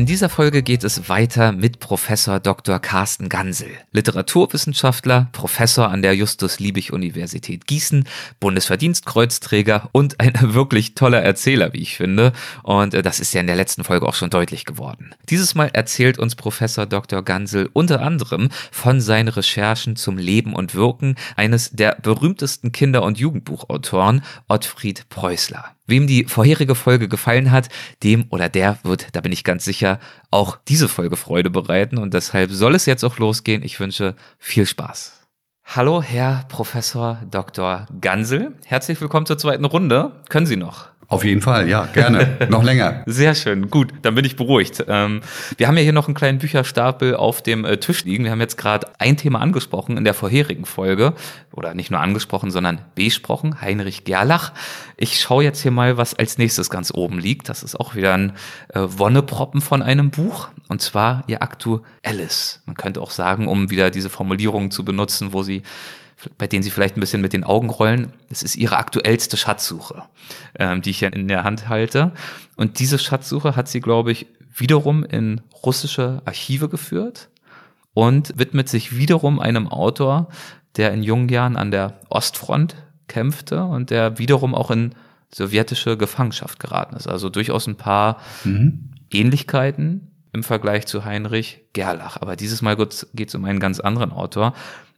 In dieser Folge geht es weiter mit Professor Dr. Carsten Gansel, Literaturwissenschaftler, Professor an der Justus-Liebig-Universität Gießen, Bundesverdienstkreuzträger und ein wirklich toller Erzähler, wie ich finde. Und äh, das ist ja in der letzten Folge auch schon deutlich geworden. Dieses Mal erzählt uns Professor Dr. Gansel unter anderem von seinen Recherchen zum Leben und Wirken eines der berühmtesten Kinder- und Jugendbuchautoren, Ottfried Preußler. Wem die vorherige Folge gefallen hat, dem oder der wird, da bin ich ganz sicher, auch diese Folge Freude bereiten und deshalb soll es jetzt auch losgehen. Ich wünsche viel Spaß. Hallo, Herr Professor Dr. Gansel. Herzlich willkommen zur zweiten Runde. Können Sie noch? Auf jeden Fall, ja, gerne. noch länger. Sehr schön, gut, dann bin ich beruhigt. Ähm, wir haben ja hier noch einen kleinen Bücherstapel auf dem äh, Tisch liegen. Wir haben jetzt gerade ein Thema angesprochen in der vorherigen Folge. Oder nicht nur angesprochen, sondern besprochen, Heinrich Gerlach. Ich schaue jetzt hier mal, was als nächstes ganz oben liegt. Das ist auch wieder ein äh, Wonneproppen von einem Buch. Und zwar ihr aktuelles. Man könnte auch sagen, um wieder diese Formulierung zu benutzen, wo sie bei denen sie vielleicht ein bisschen mit den Augen rollen. Es ist ihre aktuellste Schatzsuche, ähm, die ich ja in der Hand halte. Und diese Schatzsuche hat sie, glaube ich, wiederum in russische Archive geführt und widmet sich wiederum einem Autor, der in jungen Jahren an der Ostfront kämpfte und der wiederum auch in sowjetische Gefangenschaft geraten ist. Also durchaus ein paar mhm. Ähnlichkeiten im Vergleich zu Heinrich Gerlach. Aber dieses Mal geht es um einen ganz anderen Autor,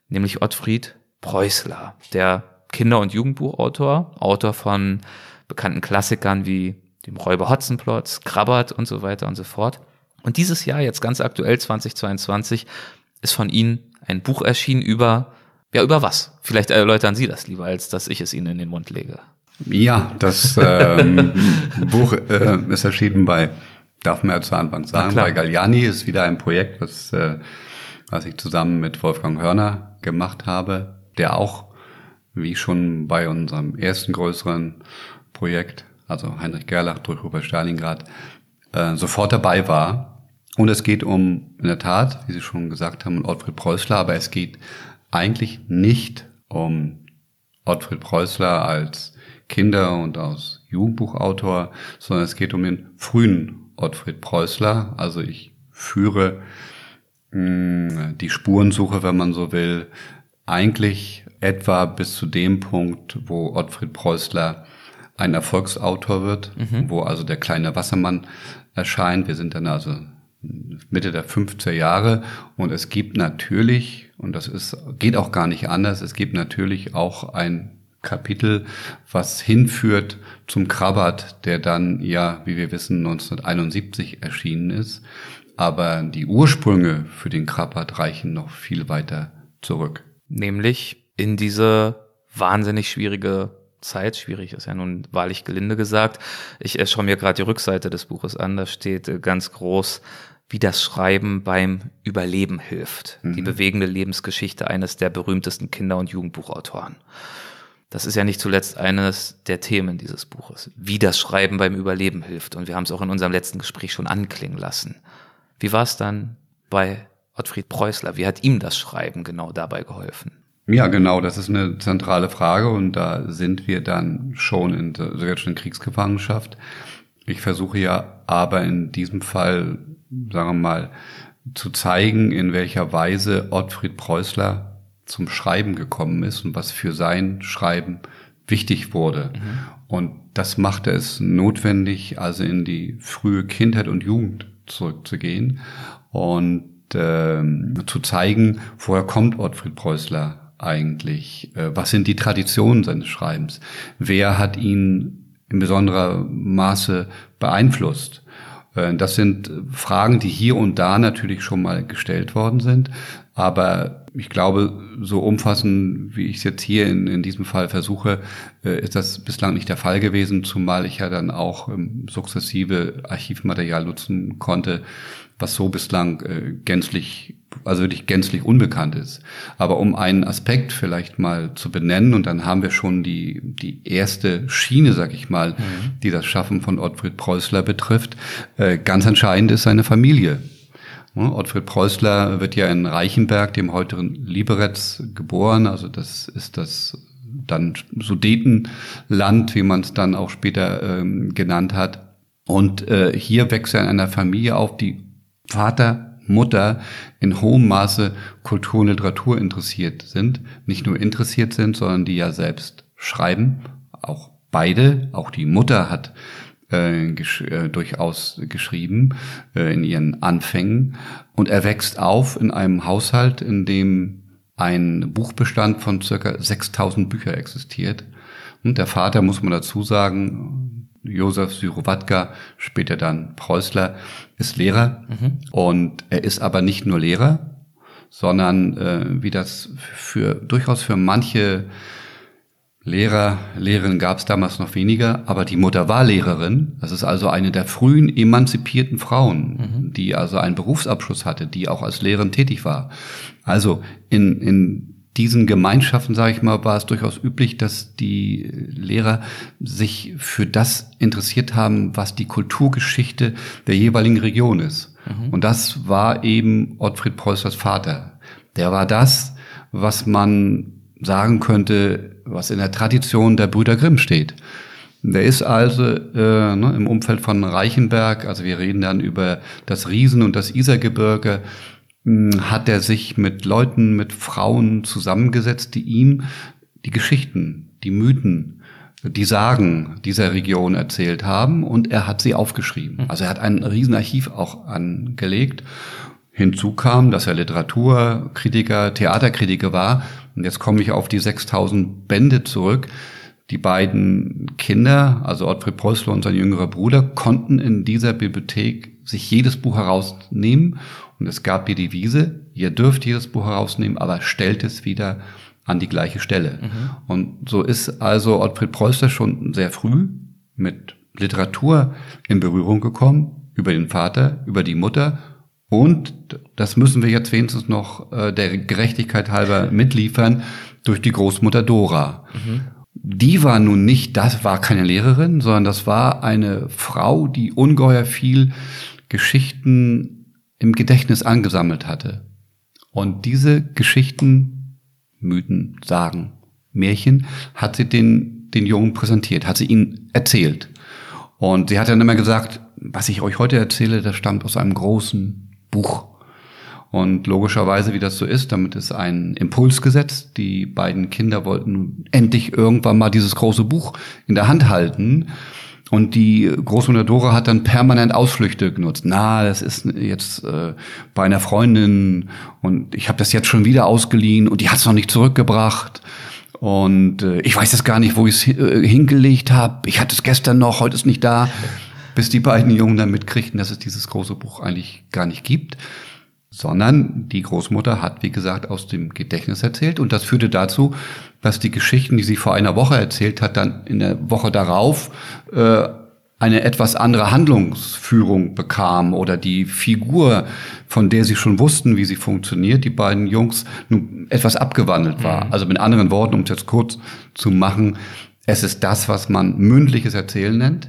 nämlich Ottfried Preußler, der Kinder- und Jugendbuchautor, Autor von bekannten Klassikern wie dem Räuber Hotzenplotz, Krabbert und so weiter und so fort. Und dieses Jahr, jetzt ganz aktuell 2022, ist von Ihnen ein Buch erschienen über, ja, über was? Vielleicht erläutern Sie das lieber, als dass ich es Ihnen in den Mund lege. Ja, das ähm, Buch äh, ist erschienen bei, darf man ja zu Anfang sagen, bei Galliani ist wieder ein Projekt, was, äh, was ich zusammen mit Wolfgang Hörner gemacht habe der auch, wie schon bei unserem ersten größeren Projekt, also Heinrich Gerlach durch Robert Stalingrad, äh, sofort dabei war. Und es geht um, in der Tat, wie Sie schon gesagt haben, Ottfried Preußler, aber es geht eigentlich nicht um Ottfried Preußler als Kinder- und als Jugendbuchautor, sondern es geht um den frühen Ottfried Preußler. Also ich führe mh, die Spurensuche, wenn man so will, eigentlich etwa bis zu dem Punkt, wo Ottfried Preußler ein Erfolgsautor wird, mhm. wo also der kleine Wassermann erscheint. Wir sind dann also Mitte der 50er Jahre und es gibt natürlich, und das ist, geht auch gar nicht anders, es gibt natürlich auch ein Kapitel, was hinführt zum Krabbert, der dann ja, wie wir wissen, 1971 erschienen ist. Aber die Ursprünge für den Krabbert reichen noch viel weiter zurück nämlich in diese wahnsinnig schwierige Zeit, schwierig ist ja nun wahrlich gelinde gesagt. Ich äh, schaue mir gerade die Rückseite des Buches an, da steht äh, ganz groß, wie das Schreiben beim Überleben hilft. Mhm. Die bewegende Lebensgeschichte eines der berühmtesten Kinder- und Jugendbuchautoren. Das ist ja nicht zuletzt eines der Themen dieses Buches, wie das Schreiben beim Überleben hilft. Und wir haben es auch in unserem letzten Gespräch schon anklingen lassen. Wie war es dann bei Ottfried Preußler? Wie hat ihm das Schreiben genau dabei geholfen? Ja, genau, das ist eine zentrale Frage und da sind wir dann schon in der sowjetischen Kriegsgefangenschaft. Ich versuche ja aber in diesem Fall, sagen wir mal, zu zeigen, in welcher Weise Ottfried Preußler zum Schreiben gekommen ist und was für sein Schreiben wichtig wurde. Mhm. Und das machte es notwendig, also in die frühe Kindheit und Jugend zurückzugehen und zu zeigen, woher kommt Ottfried Preußler eigentlich? Äh, was sind die Traditionen seines Schreibens? Wer hat ihn in besonderer Maße beeinflusst? Äh, das sind Fragen, die hier und da natürlich schon mal gestellt worden sind. Aber ich glaube, so umfassend, wie ich es jetzt hier in, in diesem Fall versuche, äh, ist das bislang nicht der Fall gewesen, zumal ich ja dann auch ähm, sukzessive Archivmaterial nutzen konnte, was so bislang äh, gänzlich also wirklich gänzlich unbekannt ist. Aber um einen Aspekt vielleicht mal zu benennen, und dann haben wir schon die, die erste Schiene, sag ich mal, mhm. die das Schaffen von Ottfried Preußler betrifft, äh, ganz entscheidend ist seine Familie. Ottfried Preußler wird ja in Reichenberg, dem heutigen Liberec, geboren. Also das ist das dann Sudetenland, wie man es dann auch später ähm, genannt hat. Und äh, hier wächst er in einer Familie auf, die Vater Mutter in hohem Maße Kultur und Literatur interessiert sind. Nicht nur interessiert sind, sondern die ja selbst schreiben. Auch beide, auch die Mutter hat äh, gesch äh, durchaus geschrieben äh, in ihren Anfängen. Und er wächst auf in einem Haushalt, in dem ein Buchbestand von circa 6000 Bücher existiert. Und der Vater, muss man dazu sagen, Josef Syrowatka, später dann Preußler, ist Lehrer. Mhm. Und er ist aber nicht nur Lehrer, sondern äh, wie das für durchaus für manche Lehrer, Lehrerinnen gab es damals noch weniger, aber die Mutter war Lehrerin. Das ist also eine der frühen emanzipierten Frauen, mhm. die also einen Berufsabschluss hatte, die auch als Lehrerin tätig war. Also in, in diesen Gemeinschaften, sage ich mal, war es durchaus üblich, dass die Lehrer sich für das interessiert haben, was die Kulturgeschichte der jeweiligen Region ist. Mhm. Und das war eben Ottfried Preußers Vater. Der war das, was man sagen könnte, was in der Tradition der Brüder Grimm steht. Der ist also äh, ne, im Umfeld von Reichenberg, also wir reden dann über das Riesen- und das Isergebirge, hat er sich mit Leuten, mit Frauen zusammengesetzt, die ihm die Geschichten, die Mythen, die Sagen dieser Region erzählt haben und er hat sie aufgeschrieben. Hm. Also er hat ein Riesenarchiv auch angelegt. Hinzu kam, dass er Literaturkritiker, Theaterkritiker war. Und jetzt komme ich auf die 6000 Bände zurück. Die beiden Kinder, also Ottfried Preußler und sein jüngerer Bruder, konnten in dieser Bibliothek sich jedes Buch herausnehmen und es gab die Devise, ihr dürft jedes Buch herausnehmen, aber stellt es wieder an die gleiche Stelle. Mhm. Und so ist also Ottfried Preußler schon sehr früh mit Literatur in Berührung gekommen, über den Vater, über die Mutter und, das müssen wir jetzt wenigstens noch äh, der Gerechtigkeit halber mitliefern, durch die Großmutter Dora. Mhm. Die war nun nicht, das war keine Lehrerin, sondern das war eine Frau, die ungeheuer viel Geschichten im Gedächtnis angesammelt hatte. Und diese Geschichten, Mythen, Sagen, Märchen hat sie den, den Jungen präsentiert, hat sie ihnen erzählt. Und sie hat dann immer gesagt, was ich euch heute erzähle, das stammt aus einem großen Buch. Und logischerweise, wie das so ist, damit ist ein Impuls gesetzt. Die beiden Kinder wollten endlich irgendwann mal dieses große Buch in der Hand halten. Und die Großmutter Dora hat dann permanent Ausflüchte genutzt. Na, das ist jetzt äh, bei einer Freundin und ich habe das jetzt schon wieder ausgeliehen und die hat es noch nicht zurückgebracht. Und äh, ich weiß jetzt gar nicht, wo ich es äh, hingelegt habe. Ich hatte es gestern noch, heute ist nicht da. Bis die beiden Jungen dann mitkriegten, dass es dieses große Buch eigentlich gar nicht gibt sondern die Großmutter hat, wie gesagt, aus dem Gedächtnis erzählt und das führte dazu, dass die Geschichten, die sie vor einer Woche erzählt hat, dann in der Woche darauf äh, eine etwas andere Handlungsführung bekam oder die Figur, von der sie schon wussten, wie sie funktioniert, die beiden Jungs, nun etwas abgewandelt war. Mhm. Also mit anderen Worten, um es jetzt kurz zu machen, es ist das, was man mündliches Erzählen nennt.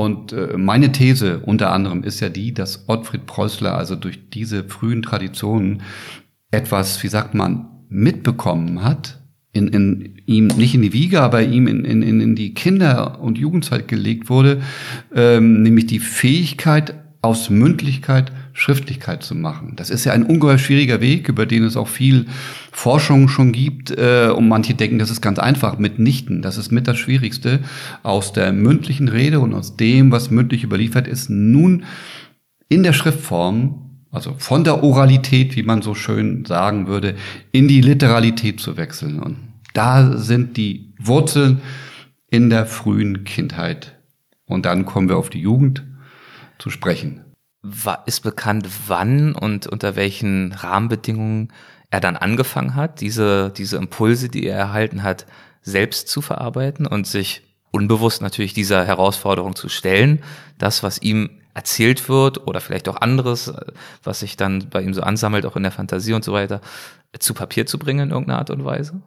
Und äh, meine These unter anderem ist ja die, dass Ottfried Preußler also durch diese frühen Traditionen etwas, wie sagt man, mitbekommen hat, in, in ihm nicht in die Wiege, aber ihm in, in, in die Kinder- und Jugendzeit gelegt wurde, ähm, nämlich die Fähigkeit aus Mündlichkeit Schriftlichkeit zu machen. Das ist ja ein ungeheuer schwieriger Weg, über den es auch viel Forschung schon gibt. Äh, und manche denken, das ist ganz einfach. Mitnichten. Das ist mit das Schwierigste. Aus der mündlichen Rede und aus dem, was mündlich überliefert ist, nun in der Schriftform, also von der Oralität, wie man so schön sagen würde, in die Literalität zu wechseln. Und da sind die Wurzeln in der frühen Kindheit. Und dann kommen wir auf die Jugend zu sprechen ist bekannt, wann und unter welchen Rahmenbedingungen er dann angefangen hat, diese, diese Impulse, die er erhalten hat, selbst zu verarbeiten und sich unbewusst natürlich dieser Herausforderung zu stellen, das, was ihm erzählt wird oder vielleicht auch anderes, was sich dann bei ihm so ansammelt, auch in der Fantasie und so weiter, zu Papier zu bringen in irgendeiner Art und Weise?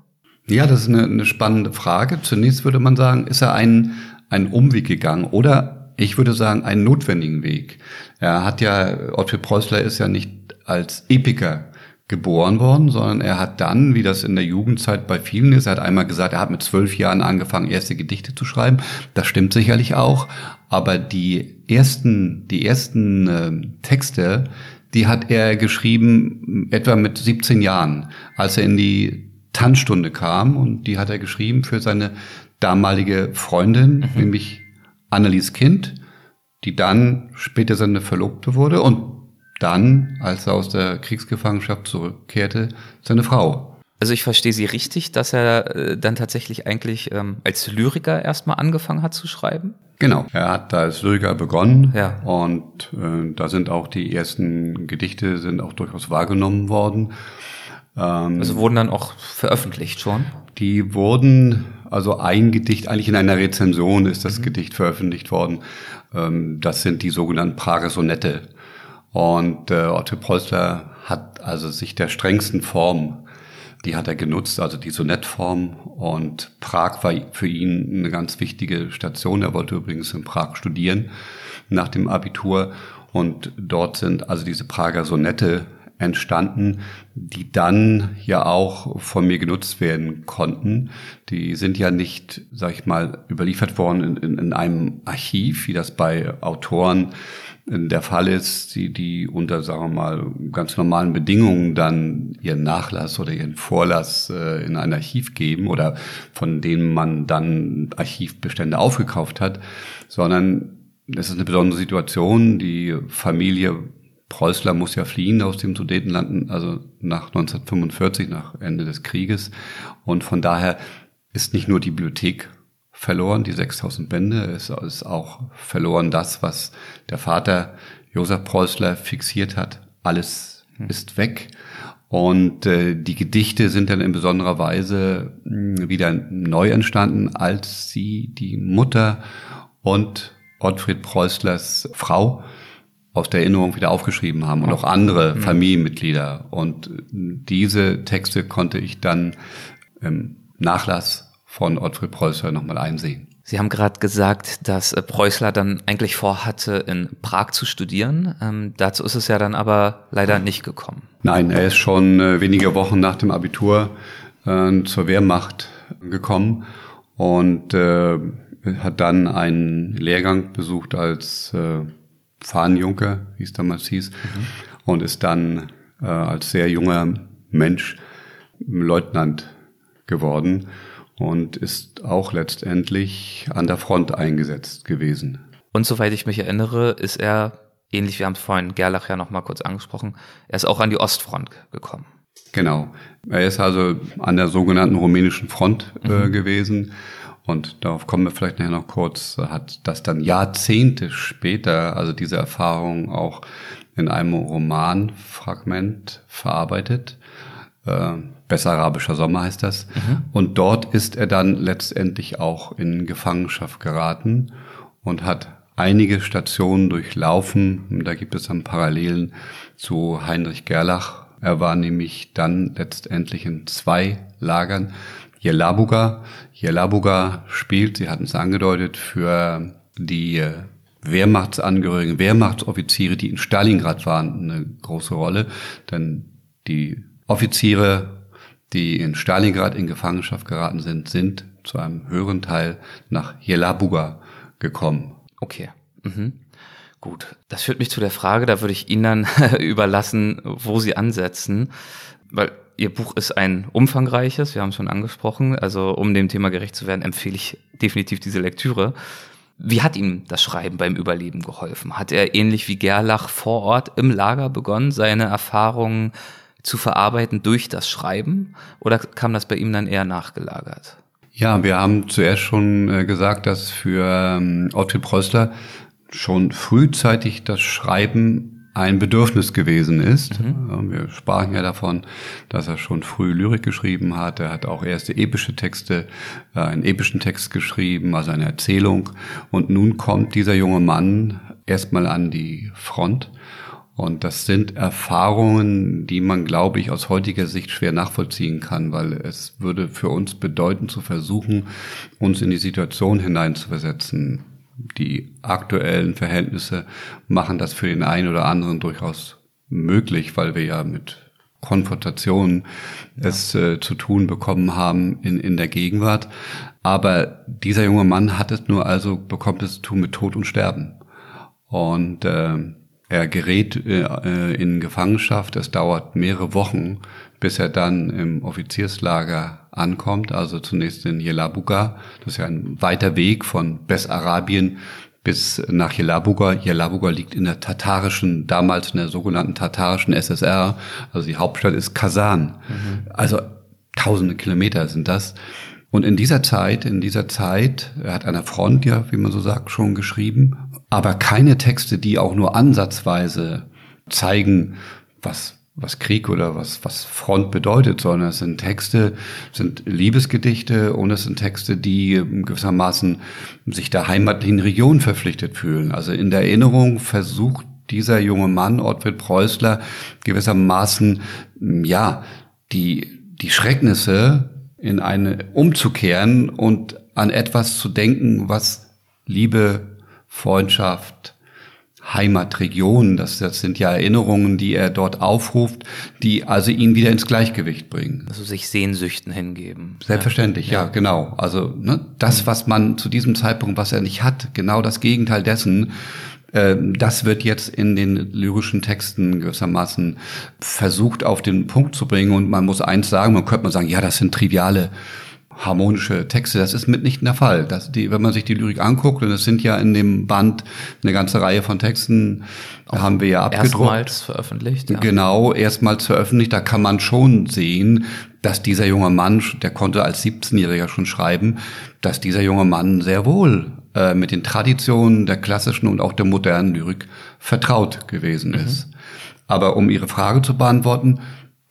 Ja, das ist eine, eine spannende Frage. Zunächst würde man sagen, ist er einen, einen Umweg gegangen oder ich würde sagen, einen notwendigen Weg. Er hat ja, Ottfried Preußler ist ja nicht als Epiker geboren worden, sondern er hat dann, wie das in der Jugendzeit bei vielen ist, er hat einmal gesagt, er hat mit zwölf Jahren angefangen, erste Gedichte zu schreiben. Das stimmt sicherlich auch. Aber die ersten, die ersten äh, Texte, die hat er geschrieben etwa mit 17 Jahren, als er in die Tanzstunde kam und die hat er geschrieben für seine damalige Freundin, mhm. nämlich Annelies Kind, die dann später seine Verlobte wurde und dann, als er aus der Kriegsgefangenschaft zurückkehrte, seine Frau. Also ich verstehe Sie richtig, dass er äh, dann tatsächlich eigentlich ähm, als Lyriker erstmal angefangen hat zu schreiben? Genau, er hat da als Lyriker begonnen ja. und äh, da sind auch die ersten Gedichte sind auch durchaus wahrgenommen worden. Ähm, also wurden dann auch veröffentlicht schon? Die wurden, also ein Gedicht, eigentlich in einer Rezension ist das mhm. Gedicht veröffentlicht worden. Ähm, das sind die sogenannten Prager Sonette. Und äh, Otto Preußler hat also sich der strengsten Form, die hat er genutzt, also die Sonettform. Und Prag war für ihn eine ganz wichtige Station. Er wollte übrigens in Prag studieren nach dem Abitur. Und dort sind also diese Prager Sonette entstanden, die dann ja auch von mir genutzt werden konnten. Die sind ja nicht, sag ich mal, überliefert worden in, in, in einem Archiv, wie das bei Autoren der Fall ist, die, die unter, sagen wir mal, ganz normalen Bedingungen dann ihren Nachlass oder ihren Vorlass äh, in ein Archiv geben oder von denen man dann Archivbestände aufgekauft hat, sondern es ist eine besondere Situation. Die Familie Preußler muss ja fliehen aus dem Sudetenland, also nach 1945, nach Ende des Krieges. Und von daher ist nicht nur die Bibliothek verloren, die 6000 Bände. Es ist auch verloren das, was der Vater Josef Preußler fixiert hat. Alles hm. ist weg. Und äh, die Gedichte sind dann in besonderer Weise hm, wieder neu entstanden, als sie die Mutter und Ottfried Preußlers Frau aus der Erinnerung wieder aufgeschrieben haben und auch andere mhm. Familienmitglieder. Und diese Texte konnte ich dann im Nachlass von Ottfried Preußler nochmal einsehen. Sie haben gerade gesagt, dass äh, Preußler dann eigentlich vorhatte, in Prag zu studieren. Ähm, dazu ist es ja dann aber leider nicht gekommen. Nein, er ist schon äh, wenige Wochen nach dem Abitur äh, zur Wehrmacht gekommen und äh, hat dann einen Lehrgang besucht als äh, Fahnenjunker, wie es damals hieß, mhm. und ist dann äh, als sehr junger Mensch Leutnant geworden und ist auch letztendlich an der Front eingesetzt gewesen. Und soweit ich mich erinnere, ist er, ähnlich wie haben es vorhin Gerlach ja noch mal kurz angesprochen, er ist auch an die Ostfront gekommen. Genau. Er ist also an der sogenannten rumänischen Front äh, mhm. gewesen. Und darauf kommen wir vielleicht nachher noch kurz, hat das dann Jahrzehnte später, also diese Erfahrung auch in einem Romanfragment verarbeitet. Äh, Bessarabischer Sommer heißt das. Mhm. Und dort ist er dann letztendlich auch in Gefangenschaft geraten und hat einige Stationen durchlaufen. Da gibt es dann Parallelen zu Heinrich Gerlach. Er war nämlich dann letztendlich in zwei Lagern. Jelabuga. Jelabuga spielt, Sie hatten es angedeutet, für die Wehrmachtsangehörigen, Wehrmachtsoffiziere, die in Stalingrad waren, eine große Rolle. Denn die Offiziere die in Stalingrad in Gefangenschaft geraten sind, sind zu einem höheren Teil nach Jelabuga gekommen. Okay. Mhm. Gut. Das führt mich zu der Frage, da würde ich Ihnen dann überlassen, wo Sie ansetzen, weil Ihr Buch ist ein umfangreiches, wir haben es schon angesprochen, also um dem Thema gerecht zu werden, empfehle ich definitiv diese Lektüre. Wie hat ihm das Schreiben beim Überleben geholfen? Hat er ähnlich wie Gerlach vor Ort im Lager begonnen, seine Erfahrungen zu verarbeiten durch das Schreiben oder kam das bei ihm dann eher nachgelagert? Ja, wir haben zuerst schon äh, gesagt, dass für ähm, Ottfried Preußler schon frühzeitig das Schreiben ein Bedürfnis gewesen ist. Mhm. Wir sprachen ja davon, dass er schon früh Lyrik geschrieben hat. Er hat auch erste epische Texte, äh, einen epischen Text geschrieben, also eine Erzählung. Und nun kommt dieser junge Mann erstmal an die Front. Und das sind Erfahrungen, die man, glaube ich, aus heutiger Sicht schwer nachvollziehen kann, weil es würde für uns bedeuten, zu versuchen, uns in die Situation hineinzuversetzen. Die aktuellen Verhältnisse machen das für den einen oder anderen durchaus möglich, weil wir ja mit Konfrontationen ja. es äh, zu tun bekommen haben in, in der Gegenwart. Aber dieser junge Mann hat es nur also, bekommt es zu tun mit Tod und Sterben. Und äh, er gerät äh, in Gefangenschaft. Es dauert mehrere Wochen, bis er dann im Offizierslager ankommt. Also zunächst in Jelabuga. Das ist ja ein weiter Weg von Bessarabien bis nach Jelabuga. Jelabuga liegt in der tatarischen, damals in der sogenannten tatarischen SSR. Also die Hauptstadt ist Kasan. Mhm. Also tausende Kilometer sind das. Und in dieser Zeit, in dieser Zeit, er hat an der Front ja, wie man so sagt, schon geschrieben, aber keine Texte, die auch nur ansatzweise zeigen, was was Krieg oder was, was Front bedeutet, sondern es sind Texte, sind Liebesgedichte und es sind Texte, die gewissermaßen sich der heimatlichen Region verpflichtet fühlen. Also in der Erinnerung versucht dieser junge Mann, Ortwin Preußler, gewissermaßen, ja, die, die Schrecknisse in eine umzukehren und an etwas zu denken, was Liebe, Freundschaft, Heimatregion, das, das sind ja Erinnerungen, die er dort aufruft, die also ihn wieder ins Gleichgewicht bringen. Also sich Sehnsüchten hingeben. Selbstverständlich, ja, ja genau. Also ne, das, was man zu diesem Zeitpunkt, was er nicht hat, genau das Gegenteil dessen, äh, das wird jetzt in den lyrischen Texten gewissermaßen versucht auf den Punkt zu bringen. Und man muss eins sagen, man könnte mal sagen, ja, das sind triviale harmonische Texte. Das ist mitnichten der Fall. Das, die, wenn man sich die Lyrik anguckt, und es sind ja in dem Band eine ganze Reihe von Texten, Auch haben wir ja abgedruckt. Erstmals veröffentlicht. Ja. Genau, erstmals veröffentlicht. Da kann man schon sehen, dass dieser junge Mann, der konnte als 17-Jähriger schon schreiben, dass dieser junge Mann sehr wohl äh, mit den Traditionen der klassischen und auch der modernen Lyrik vertraut gewesen mhm. ist. Aber um Ihre Frage zu beantworten,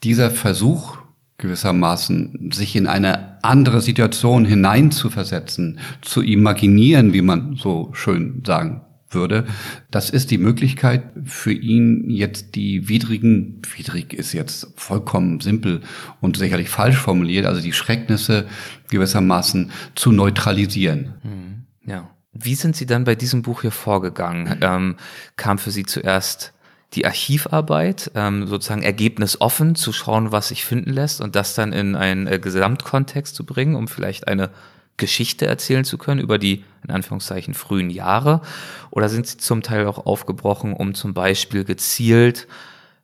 dieser Versuch, gewissermaßen sich in eine andere Situation hineinzuversetzen, zu imaginieren, wie man so schön sagen würde. Das ist die Möglichkeit für ihn jetzt die widrigen, widrig ist jetzt vollkommen simpel und sicherlich falsch formuliert, also die Schrecknisse gewissermaßen zu neutralisieren. Hm, ja. Wie sind Sie dann bei diesem Buch hier vorgegangen? Ähm, kam für Sie zuerst die Archivarbeit, ähm, sozusagen ergebnisoffen zu schauen, was sich finden lässt und das dann in einen äh, Gesamtkontext zu bringen, um vielleicht eine Geschichte erzählen zu können über die, in Anführungszeichen, frühen Jahre? Oder sind sie zum Teil auch aufgebrochen, um zum Beispiel gezielt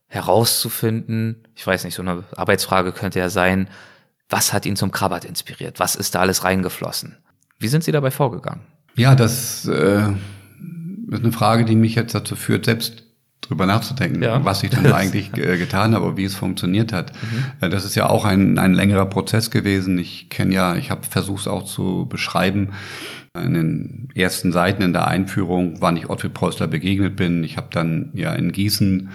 herauszufinden, ich weiß nicht, so eine Arbeitsfrage könnte ja sein, was hat ihn zum Krabat inspiriert? Was ist da alles reingeflossen? Wie sind Sie dabei vorgegangen? Ja, das äh, ist eine Frage, die mich jetzt dazu führt, selbst drüber nachzudenken, ja. was ich dann eigentlich äh, getan habe, wie es funktioniert hat. Mhm. Äh, das ist ja auch ein, ein längerer Prozess gewesen. Ich kenne ja, ich habe versucht es auch zu beschreiben. In den ersten Seiten in der Einführung, wann ich Ottfried Preußler begegnet bin. Ich habe dann ja in Gießen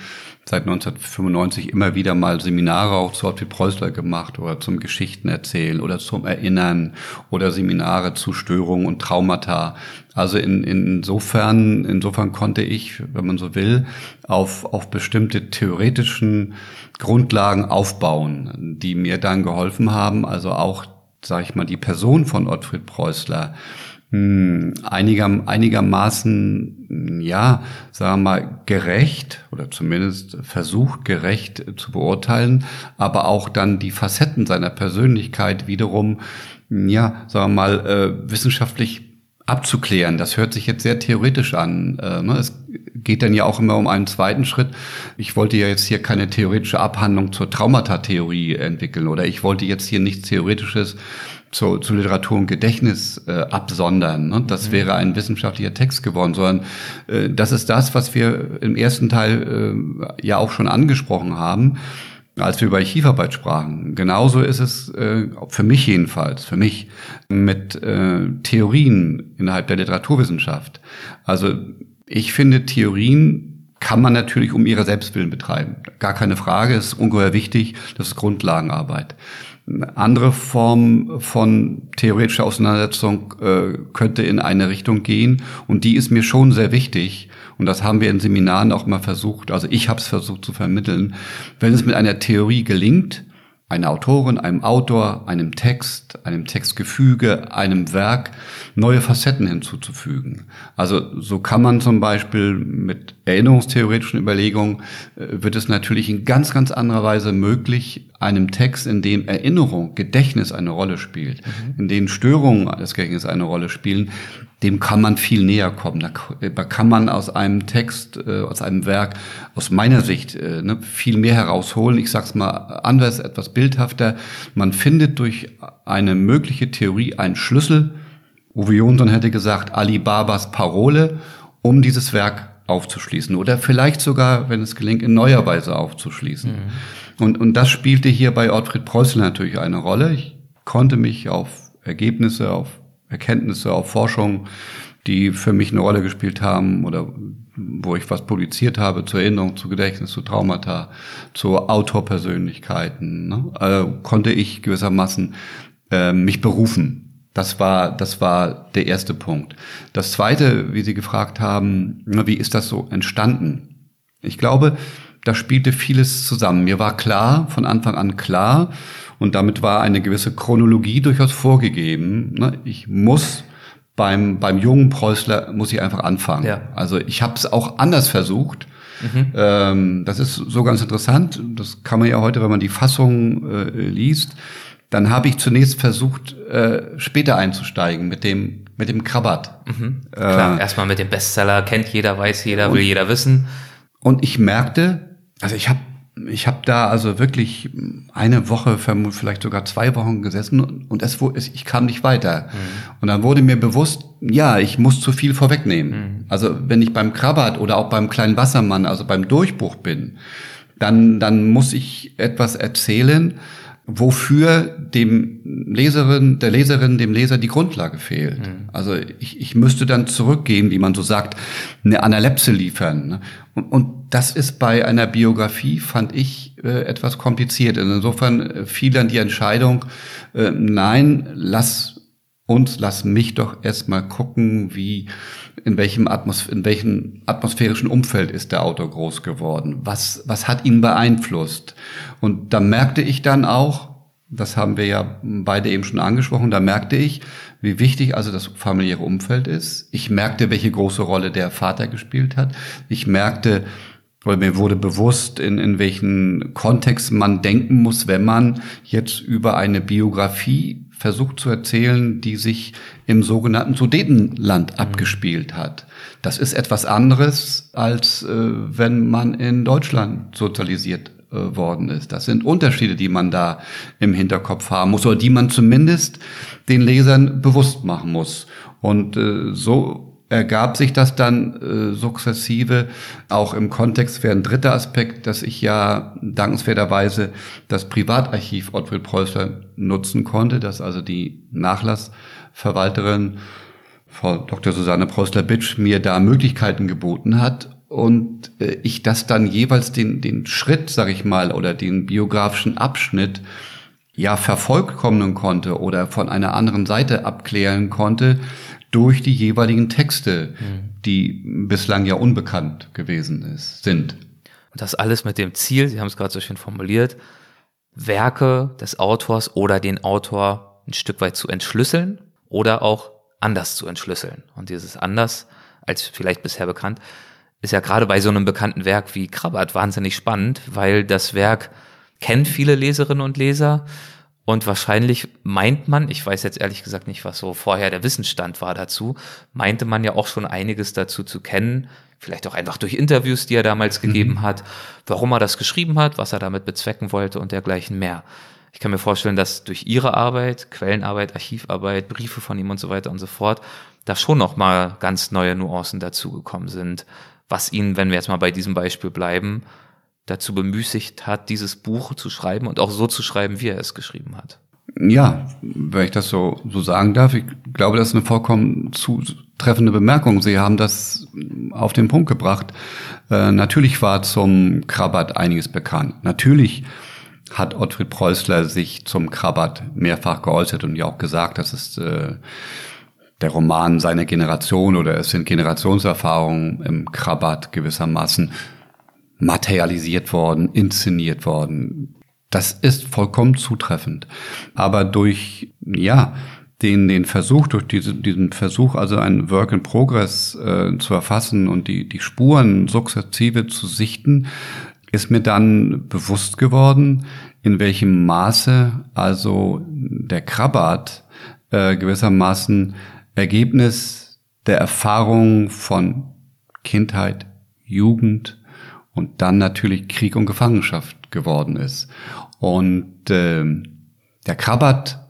seit 1995 immer wieder mal Seminare auch zu Ottfried Preußler gemacht oder zum Geschichten erzählen oder zum Erinnern oder Seminare zu Störungen und Traumata. Also in, insofern, insofern konnte ich, wenn man so will, auf, auf bestimmte theoretischen Grundlagen aufbauen, die mir dann geholfen haben, also auch, sage ich mal, die Person von Ottfried Preußler hm, einiger, einigermaßen, ja, sagen wir mal, gerecht oder zumindest versucht gerecht zu beurteilen, aber auch dann die Facetten seiner Persönlichkeit wiederum, ja, sagen wir mal, äh, wissenschaftlich abzuklären. Das hört sich jetzt sehr theoretisch an. Äh, ne? Es geht dann ja auch immer um einen zweiten Schritt. Ich wollte ja jetzt hier keine theoretische Abhandlung zur Traumata-Theorie entwickeln oder ich wollte jetzt hier nichts Theoretisches zu, zu Literatur und Gedächtnis äh, absondern. Ne? Das mhm. wäre ein wissenschaftlicher Text geworden, sondern äh, das ist das, was wir im ersten Teil äh, ja auch schon angesprochen haben, als wir über Archivarbeit sprachen. Genauso ist es äh, für mich jedenfalls, für mich mit äh, Theorien innerhalb der Literaturwissenschaft. Also ich finde Theorien kann man natürlich um ihre Selbstwillen betreiben. Gar keine Frage, ist ungeheuer wichtig, das ist Grundlagenarbeit. Eine andere Form von theoretischer Auseinandersetzung äh, könnte in eine Richtung gehen. Und die ist mir schon sehr wichtig. Und das haben wir in Seminaren auch mal versucht, also ich habe es versucht zu vermitteln, wenn es mit einer Theorie gelingt, einer Autorin, einem Autor, einem Text, einem Textgefüge, einem Werk neue Facetten hinzuzufügen. Also so kann man zum Beispiel mit erinnerungstheoretischen Überlegungen, äh, wird es natürlich in ganz, ganz anderer Weise möglich, einem Text, in dem Erinnerung, Gedächtnis eine Rolle spielt, mhm. in dem Störungen des Gedächtnisses eine Rolle spielen, dem kann man viel näher kommen. Da kann man aus einem Text, äh, aus einem Werk, aus meiner Sicht äh, ne, viel mehr herausholen. Ich sage es mal anders, etwas bildhafter. Man findet durch eine mögliche Theorie einen Schlüssel. Uwe Jonsson hätte gesagt, Alibabas Parole, um dieses Werk aufzuschließen oder vielleicht sogar, wenn es gelingt, in neuer Weise aufzuschließen. Mhm. Und, und das spielte hier bei Ottfried Preußel natürlich eine Rolle. Ich konnte mich auf Ergebnisse, auf Erkenntnisse, auf Forschung, die für mich eine Rolle gespielt haben oder wo ich was publiziert habe zur Erinnerung, zu Gedächtnis, zu Traumata, zu Autorpersönlichkeiten, ne, äh, konnte ich gewissermaßen äh, mich berufen. Das war, das war der erste Punkt. Das zweite, wie Sie gefragt haben, wie ist das so entstanden? Ich glaube, da spielte vieles zusammen. Mir war klar, von Anfang an klar, und damit war eine gewisse Chronologie durchaus vorgegeben. Ne? Ich muss beim, beim jungen Preußler muss ich einfach anfangen. Ja. Also ich habe es auch anders versucht. Mhm. Ähm, das ist so ganz interessant. Das kann man ja heute, wenn man die Fassung äh, liest, dann habe ich zunächst versucht, äh, später einzusteigen mit dem mit dem Krabat. Mhm. Klar, äh, erstmal mit dem Bestseller, kennt jeder, weiß jeder, will jeder wissen. Und ich merkte, also ich habe ich habe da also wirklich eine Woche, vielleicht sogar zwei Wochen gesessen und es, ich kam nicht weiter. Mhm. Und dann wurde mir bewusst, ja, ich muss zu viel vorwegnehmen. Mhm. Also wenn ich beim Krabat oder auch beim kleinen Wassermann, also beim Durchbruch bin, dann, dann muss ich etwas erzählen, wofür dem Leserin, der Leserin, dem Leser die Grundlage fehlt. Mhm. Also ich, ich müsste dann zurückgehen, wie man so sagt, eine Analepse liefern. Ne? Und, und das ist bei einer Biografie, fand ich, äh, etwas kompliziert. Insofern äh, fiel dann die Entscheidung, äh, nein, lass uns, lass mich doch erstmal gucken, wie in welchem, Atmos in welchem atmosphärischen Umfeld ist der Autor groß geworden? Was, was hat ihn beeinflusst? Und da merkte ich dann auch, das haben wir ja beide eben schon angesprochen, da merkte ich, wie wichtig also das familiäre Umfeld ist. Ich merkte, welche große Rolle der Vater gespielt hat. Ich merkte, weil mir wurde bewusst, in, in welchen Kontext man denken muss, wenn man jetzt über eine Biografie versucht zu erzählen, die sich im sogenannten Sudetenland mhm. abgespielt hat. Das ist etwas anderes, als äh, wenn man in Deutschland sozialisiert äh, worden ist. Das sind Unterschiede, die man da im Hinterkopf haben muss oder die man zumindest den Lesern bewusst machen muss. Und äh, so ergab sich das dann äh, sukzessive. Auch im Kontext wäre ein dritter Aspekt, dass ich ja dankenswerterweise das Privatarchiv Ottfried Preußler nutzen konnte, dass also die Nachlassverwalterin Frau Dr. Susanne Preußler-Bitsch mir da Möglichkeiten geboten hat und äh, ich das dann jeweils den, den Schritt, sag ich mal, oder den biografischen Abschnitt ja vervollkommnen konnte oder von einer anderen Seite abklären konnte, durch die jeweiligen Texte, mhm. die bislang ja unbekannt gewesen ist, sind. Und das alles mit dem Ziel, Sie haben es gerade so schön formuliert, Werke des Autors oder den Autor ein Stück weit zu entschlüsseln oder auch anders zu entschlüsseln. Und dieses anders als vielleicht bisher bekannt ist ja gerade bei so einem bekannten Werk wie Krabat wahnsinnig spannend, weil das Werk kennt viele Leserinnen und Leser und wahrscheinlich meint man, ich weiß jetzt ehrlich gesagt nicht, was so vorher der Wissensstand war dazu, meinte man ja auch schon einiges dazu zu kennen, vielleicht auch einfach durch Interviews, die er damals mhm. gegeben hat, warum er das geschrieben hat, was er damit bezwecken wollte und dergleichen mehr. Ich kann mir vorstellen, dass durch ihre Arbeit, Quellenarbeit, Archivarbeit, Briefe von ihm und so weiter und so fort, da schon noch mal ganz neue Nuancen dazugekommen sind, was ihn, wenn wir jetzt mal bei diesem Beispiel bleiben, dazu bemüßigt hat, dieses Buch zu schreiben und auch so zu schreiben, wie er es geschrieben hat. Ja, wenn ich das so, so sagen darf, ich glaube, das ist eine vollkommen zutreffende Bemerkung. Sie haben das auf den Punkt gebracht. Äh, natürlich war zum Krabat einiges bekannt. Natürlich hat Ottfried Preußler sich zum Krabat mehrfach geäußert und ja auch gesagt, dass es äh, der Roman seiner Generation oder es sind Generationserfahrungen im Krabat gewissermaßen materialisiert worden, inszeniert worden. Das ist vollkommen zutreffend. Aber durch, ja, den, den Versuch, durch diese, diesen Versuch, also ein Work in Progress äh, zu erfassen und die, die Spuren sukzessive zu sichten, ist mir dann bewusst geworden, in welchem Maße also der Krabat äh, gewissermaßen Ergebnis der Erfahrung von Kindheit, Jugend und dann natürlich Krieg und Gefangenschaft geworden ist. Und äh, der Krabat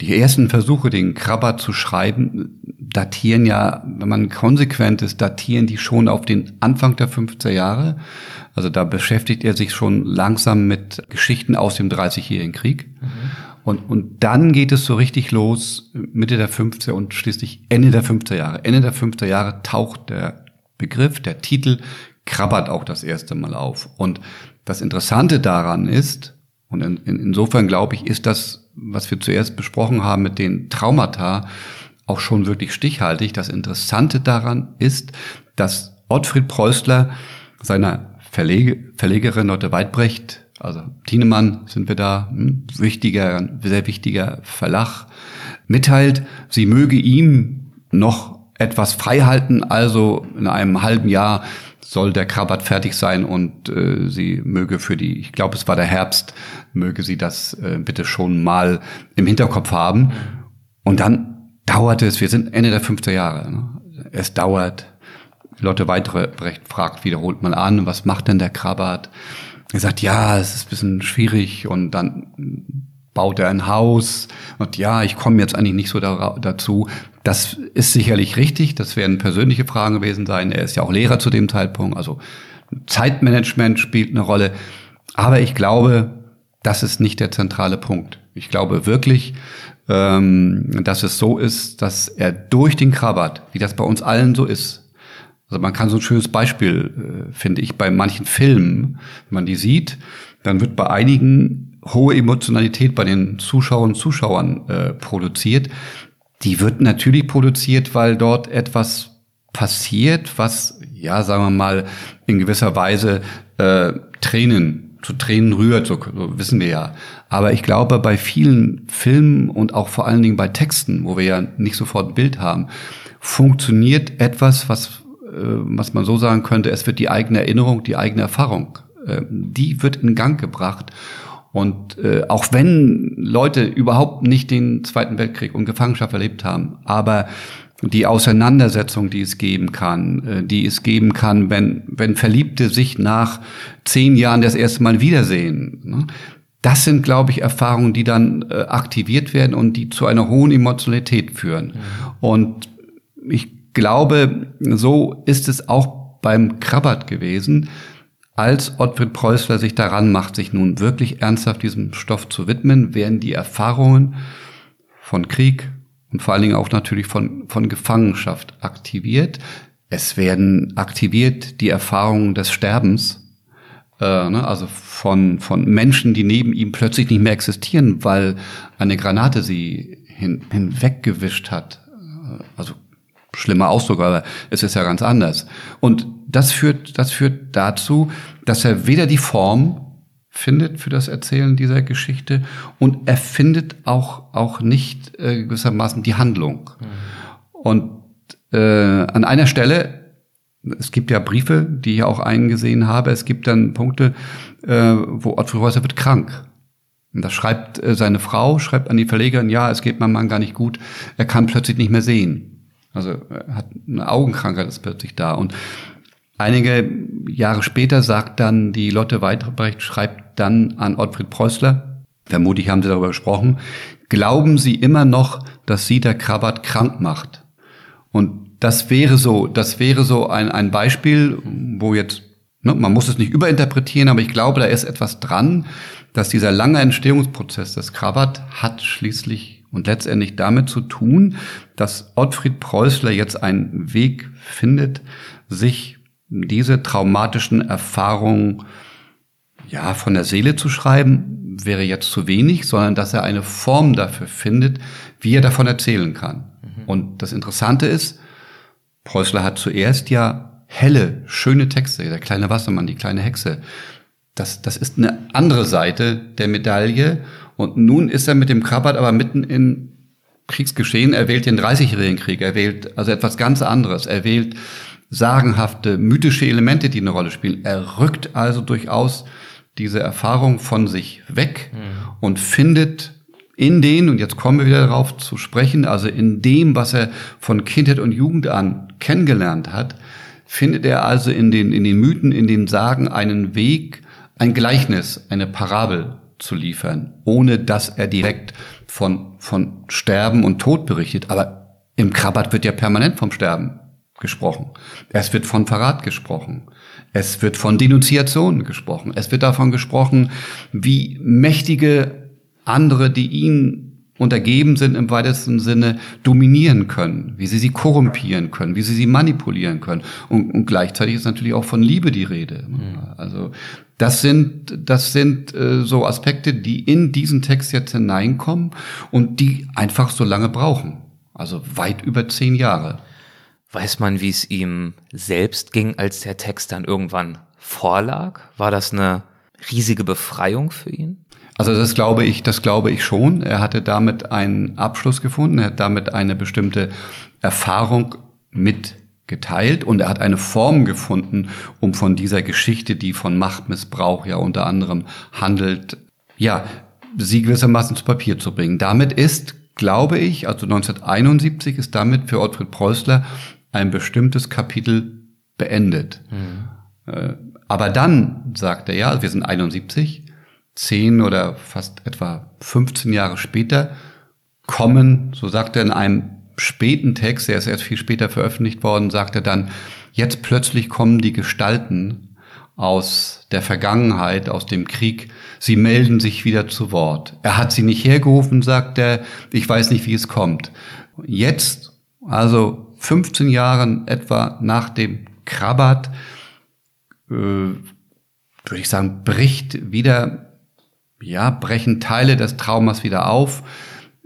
die ersten Versuche, den Krabber zu schreiben, datieren ja, wenn man konsequent ist, datieren die schon auf den Anfang der 50er Jahre. Also da beschäftigt er sich schon langsam mit Geschichten aus dem Dreißigjährigen Krieg. Mhm. Und, und dann geht es so richtig los, Mitte der 50er und schließlich Ende der 50er Jahre. Ende der 50er Jahre taucht der Begriff, der Titel krabbert auch das erste Mal auf. Und das Interessante daran ist, und in, in, insofern glaube ich, ist das was wir zuerst besprochen haben mit den Traumata, auch schon wirklich stichhaltig. Das Interessante daran ist, dass Ottfried Preußler seiner Verlege, Verlegerin Lotte Weidbrecht, also Thienemann sind wir da, hm, wichtiger, sehr wichtiger Verlag, mitteilt, sie möge ihm noch etwas freihalten, also in einem halben Jahr soll der Krabat fertig sein und äh, sie möge für die, ich glaube, es war der Herbst, möge sie das äh, bitte schon mal im Hinterkopf haben. Und dann dauerte es, wir sind Ende der 50er Jahre. Ne? Es dauert. Lotte Weidrecht fragt wiederholt mal an, was macht denn der Krabat? Er sagt, ja, es ist ein bisschen schwierig und dann baut er ein Haus und ja, ich komme jetzt eigentlich nicht so da, dazu. Das ist sicherlich richtig, das werden persönliche Fragen gewesen sein. Er ist ja auch Lehrer zu dem Zeitpunkt, also Zeitmanagement spielt eine Rolle. Aber ich glaube, das ist nicht der zentrale Punkt. Ich glaube wirklich, ähm, dass es so ist, dass er durch den Krabat, wie das bei uns allen so ist, also man kann so ein schönes Beispiel, äh, finde ich, bei manchen Filmen, wenn man die sieht, dann wird bei einigen hohe Emotionalität bei den Zuschauern und Zuschauern äh, produziert. Die wird natürlich produziert, weil dort etwas passiert, was, ja, sagen wir mal, in gewisser Weise äh, Tränen zu Tränen rührt, so, so wissen wir ja. Aber ich glaube, bei vielen Filmen und auch vor allen Dingen bei Texten, wo wir ja nicht sofort ein Bild haben, funktioniert etwas, was, äh, was man so sagen könnte, es wird die eigene Erinnerung, die eigene Erfahrung, äh, die wird in Gang gebracht. Und äh, auch wenn Leute überhaupt nicht den Zweiten Weltkrieg und Gefangenschaft erlebt haben, aber die Auseinandersetzung, die es geben kann, äh, die es geben kann, wenn, wenn Verliebte sich nach zehn Jahren das erste Mal wiedersehen. Ne? Das sind, glaube ich, Erfahrungen, die dann äh, aktiviert werden und die zu einer hohen Emotionalität führen. Mhm. Und ich glaube, so ist es auch beim Krabbert gewesen als Ottfried Preußler sich daran macht, sich nun wirklich ernsthaft diesem Stoff zu widmen, werden die Erfahrungen von Krieg und vor allen Dingen auch natürlich von, von Gefangenschaft aktiviert. Es werden aktiviert die Erfahrungen des Sterbens, äh, ne, also von, von Menschen, die neben ihm plötzlich nicht mehr existieren, weil eine Granate sie hin, hinweggewischt hat. Also schlimmer Ausdruck, aber es ist ja ganz anders. Und das führt, das führt dazu, dass er weder die Form findet für das Erzählen dieser Geschichte und er findet auch, auch nicht äh, gewissermaßen die Handlung. Mhm. Und äh, an einer Stelle, es gibt ja Briefe, die ich auch eingesehen habe, es gibt dann Punkte, äh, wo Ottfried Häuser wird krank. Und das schreibt äh, seine Frau, schreibt an die Verlegerin, ja, es geht meinem Mann gar nicht gut, er kann plötzlich nicht mehr sehen. Also er hat eine Augenkrankheit ist plötzlich da. Und Einige Jahre später sagt dann die Lotte Weidbrecht, schreibt dann an Ottfried Preußler, vermutlich haben sie darüber gesprochen, glauben Sie immer noch, dass Sie der Krabat krank macht? Und das wäre so, das wäre so ein, ein Beispiel, wo jetzt, ne, man muss es nicht überinterpretieren, aber ich glaube, da ist etwas dran, dass dieser lange Entstehungsprozess des Krabat hat schließlich und letztendlich damit zu tun, dass Ottfried Preußler jetzt einen Weg findet, sich diese traumatischen Erfahrungen ja von der Seele zu schreiben, wäre jetzt zu wenig, sondern dass er eine Form dafür findet, wie er davon erzählen kann. Mhm. Und das Interessante ist, Preußler hat zuerst ja helle, schöne Texte, der kleine Wassermann, die kleine Hexe. Das, das ist eine andere Seite der Medaille. Und nun ist er mit dem Krabbert aber mitten in Kriegsgeschehen. Er wählt den 30-jährigen Krieg. Er wählt also etwas ganz anderes. Er wählt sagenhafte, mythische Elemente, die eine Rolle spielen. Er rückt also durchaus diese Erfahrung von sich weg mhm. und findet in den, und jetzt kommen wir wieder darauf zu sprechen, also in dem, was er von Kindheit und Jugend an kennengelernt hat, findet er also in den, in den Mythen, in den Sagen einen Weg, ein Gleichnis, eine Parabel zu liefern, ohne dass er direkt von, von Sterben und Tod berichtet. Aber im Krabat wird ja permanent vom Sterben gesprochen. Es wird von Verrat gesprochen. Es wird von Denunziation gesprochen. Es wird davon gesprochen, wie mächtige andere, die ihn untergeben sind im weitesten Sinne, dominieren können, wie sie sie korrumpieren können, wie sie sie manipulieren können. Und, und gleichzeitig ist natürlich auch von Liebe die Rede. Mhm. Also das sind, das sind äh, so Aspekte, die in diesen Text jetzt hineinkommen und die einfach so lange brauchen. Also weit über zehn Jahre. Weiß man, wie es ihm selbst ging, als der Text dann irgendwann vorlag? War das eine riesige Befreiung für ihn? Also das glaube ich, das glaube ich schon. Er hatte damit einen Abschluss gefunden, er hat damit eine bestimmte Erfahrung mitgeteilt und er hat eine Form gefunden, um von dieser Geschichte, die von Machtmissbrauch ja unter anderem handelt, ja, sie gewissermaßen zu Papier zu bringen. Damit ist, glaube ich, also 1971 ist damit für Ottfried Preußler ein bestimmtes Kapitel beendet. Mhm. Aber dann sagt er ja, wir sind 71, zehn oder fast etwa 15 Jahre später kommen, so sagt er in einem späten Text, der ist erst viel später veröffentlicht worden, sagt er dann, jetzt plötzlich kommen die Gestalten aus der Vergangenheit, aus dem Krieg, sie melden sich wieder zu Wort. Er hat sie nicht hergerufen, sagt er, ich weiß nicht, wie es kommt. Jetzt, also 15 Jahren etwa nach dem Krabat, äh, würde ich sagen, bricht wieder ja, brechen Teile des Traumas wieder auf.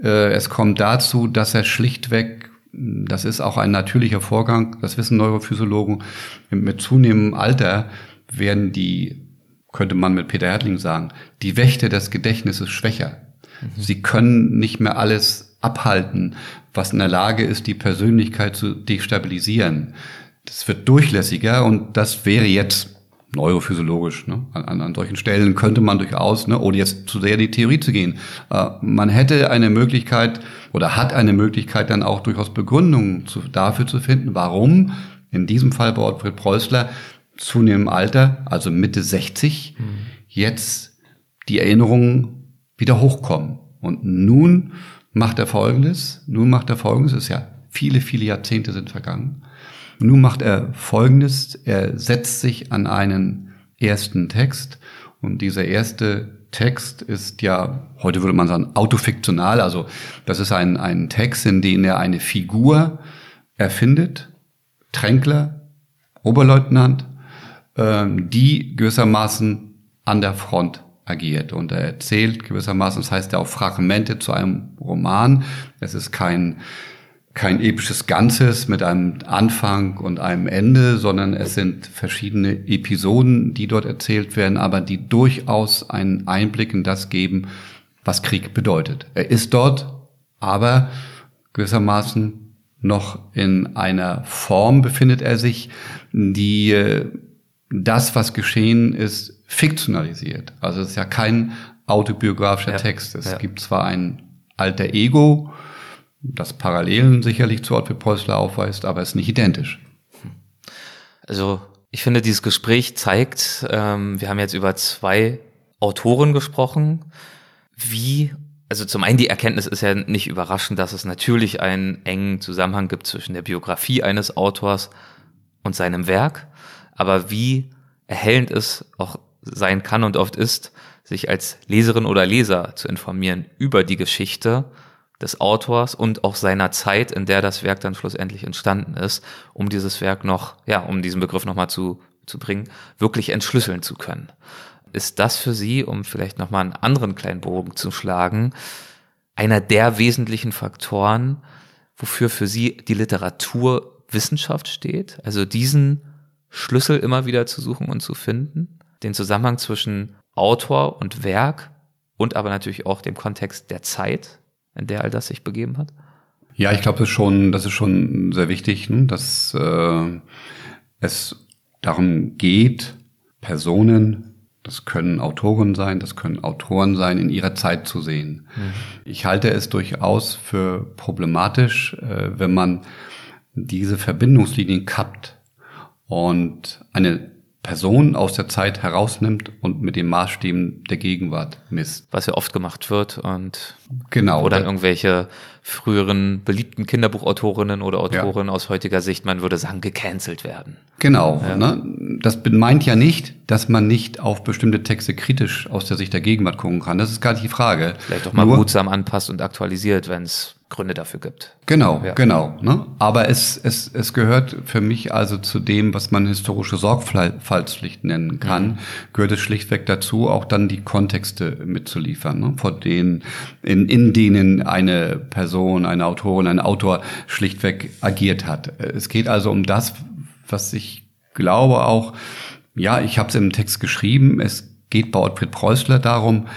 Äh, es kommt dazu, dass er schlichtweg, das ist auch ein natürlicher Vorgang, das wissen Neurophysiologen, mit zunehmendem Alter werden die, könnte man mit Peter Hertling sagen, die Wächter des Gedächtnisses schwächer. Mhm. Sie können nicht mehr alles abhalten, was in der Lage ist, die Persönlichkeit zu destabilisieren. Das wird durchlässiger und das wäre jetzt neurophysiologisch. Ne? An, an solchen Stellen könnte man durchaus, ne, ohne jetzt zu sehr in die Theorie zu gehen, äh, man hätte eine Möglichkeit oder hat eine Möglichkeit dann auch durchaus Begründungen zu, dafür zu finden, warum in diesem Fall bei Ottfried Preußler zunehmendem Alter, also Mitte 60, mhm. jetzt die Erinnerungen wieder hochkommen. Und nun macht er Folgendes, nun macht er Folgendes, ist ja viele, viele Jahrzehnte sind vergangen. Nun macht er Folgendes, er setzt sich an einen ersten Text und dieser erste Text ist ja, heute würde man sagen, autofiktional, also das ist ein, ein Text, in dem er eine Figur erfindet, Tränkler, Oberleutnant, ähm, die gewissermaßen an der Front agiert und er erzählt gewissermaßen, das heißt ja auch Fragmente zu einem Roman. Es ist kein kein episches Ganzes mit einem Anfang und einem Ende, sondern es sind verschiedene Episoden, die dort erzählt werden, aber die durchaus einen Einblick in das geben, was Krieg bedeutet. Er ist dort, aber gewissermaßen noch in einer Form befindet er sich, die äh, das, was geschehen ist, fiktionalisiert. Also es ist ja kein autobiografischer ja, Text. Es ja. gibt zwar ein alter Ego, das Parallelen sicherlich zu Ottfried Preußler aufweist, aber es ist nicht identisch. Also ich finde, dieses Gespräch zeigt, ähm, wir haben jetzt über zwei Autoren gesprochen, wie, also zum einen die Erkenntnis ist ja nicht überraschend, dass es natürlich einen engen Zusammenhang gibt zwischen der Biografie eines Autors und seinem Werk, aber wie erhellend es auch sein kann und oft ist, sich als Leserin oder Leser zu informieren über die Geschichte des Autors und auch seiner Zeit, in der das Werk dann schlussendlich entstanden ist, um dieses Werk noch, ja, um diesen Begriff nochmal zu, zu bringen, wirklich entschlüsseln zu können. Ist das für Sie, um vielleicht nochmal einen anderen kleinen Bogen zu schlagen, einer der wesentlichen Faktoren, wofür für Sie die Literaturwissenschaft steht? Also diesen Schlüssel immer wieder zu suchen und zu finden, den Zusammenhang zwischen Autor und Werk und aber natürlich auch dem Kontext der Zeit, in der all das sich begeben hat? Ja, ich glaube, das ist schon, das ist schon sehr wichtig, ne? dass äh, es darum geht, Personen, das können Autoren sein, das können Autoren sein, in ihrer Zeit zu sehen. Mhm. Ich halte es durchaus für problematisch, äh, wenn man diese Verbindungslinien kappt und eine Person aus der Zeit herausnimmt und mit den Maßstäben der Gegenwart misst. Was ja oft gemacht wird und genau, wo dann irgendwelche früheren beliebten Kinderbuchautorinnen oder Autoren ja. aus heutiger Sicht, man würde sagen, gecancelt werden. Genau. Ja. Ne? Das meint ja nicht, dass man nicht auf bestimmte Texte kritisch aus der Sicht der Gegenwart gucken kann. Das ist gar nicht die Frage. Vielleicht auch mal Nur, behutsam anpasst und aktualisiert, wenn es Gründe dafür gibt. Genau, ja. genau. Ne? Aber es, es, es gehört für mich also zu dem, was man historische Sorgfaltspflicht nennen kann, mhm. gehört es schlichtweg dazu, auch dann die Kontexte mitzuliefern, ne? vor denen, in, in denen eine Person, eine Autorin, ein Autor schlichtweg agiert hat. Es geht also um das, was ich glaube auch, ja, ich habe es im Text geschrieben, es geht bei Ottfried Preußler darum,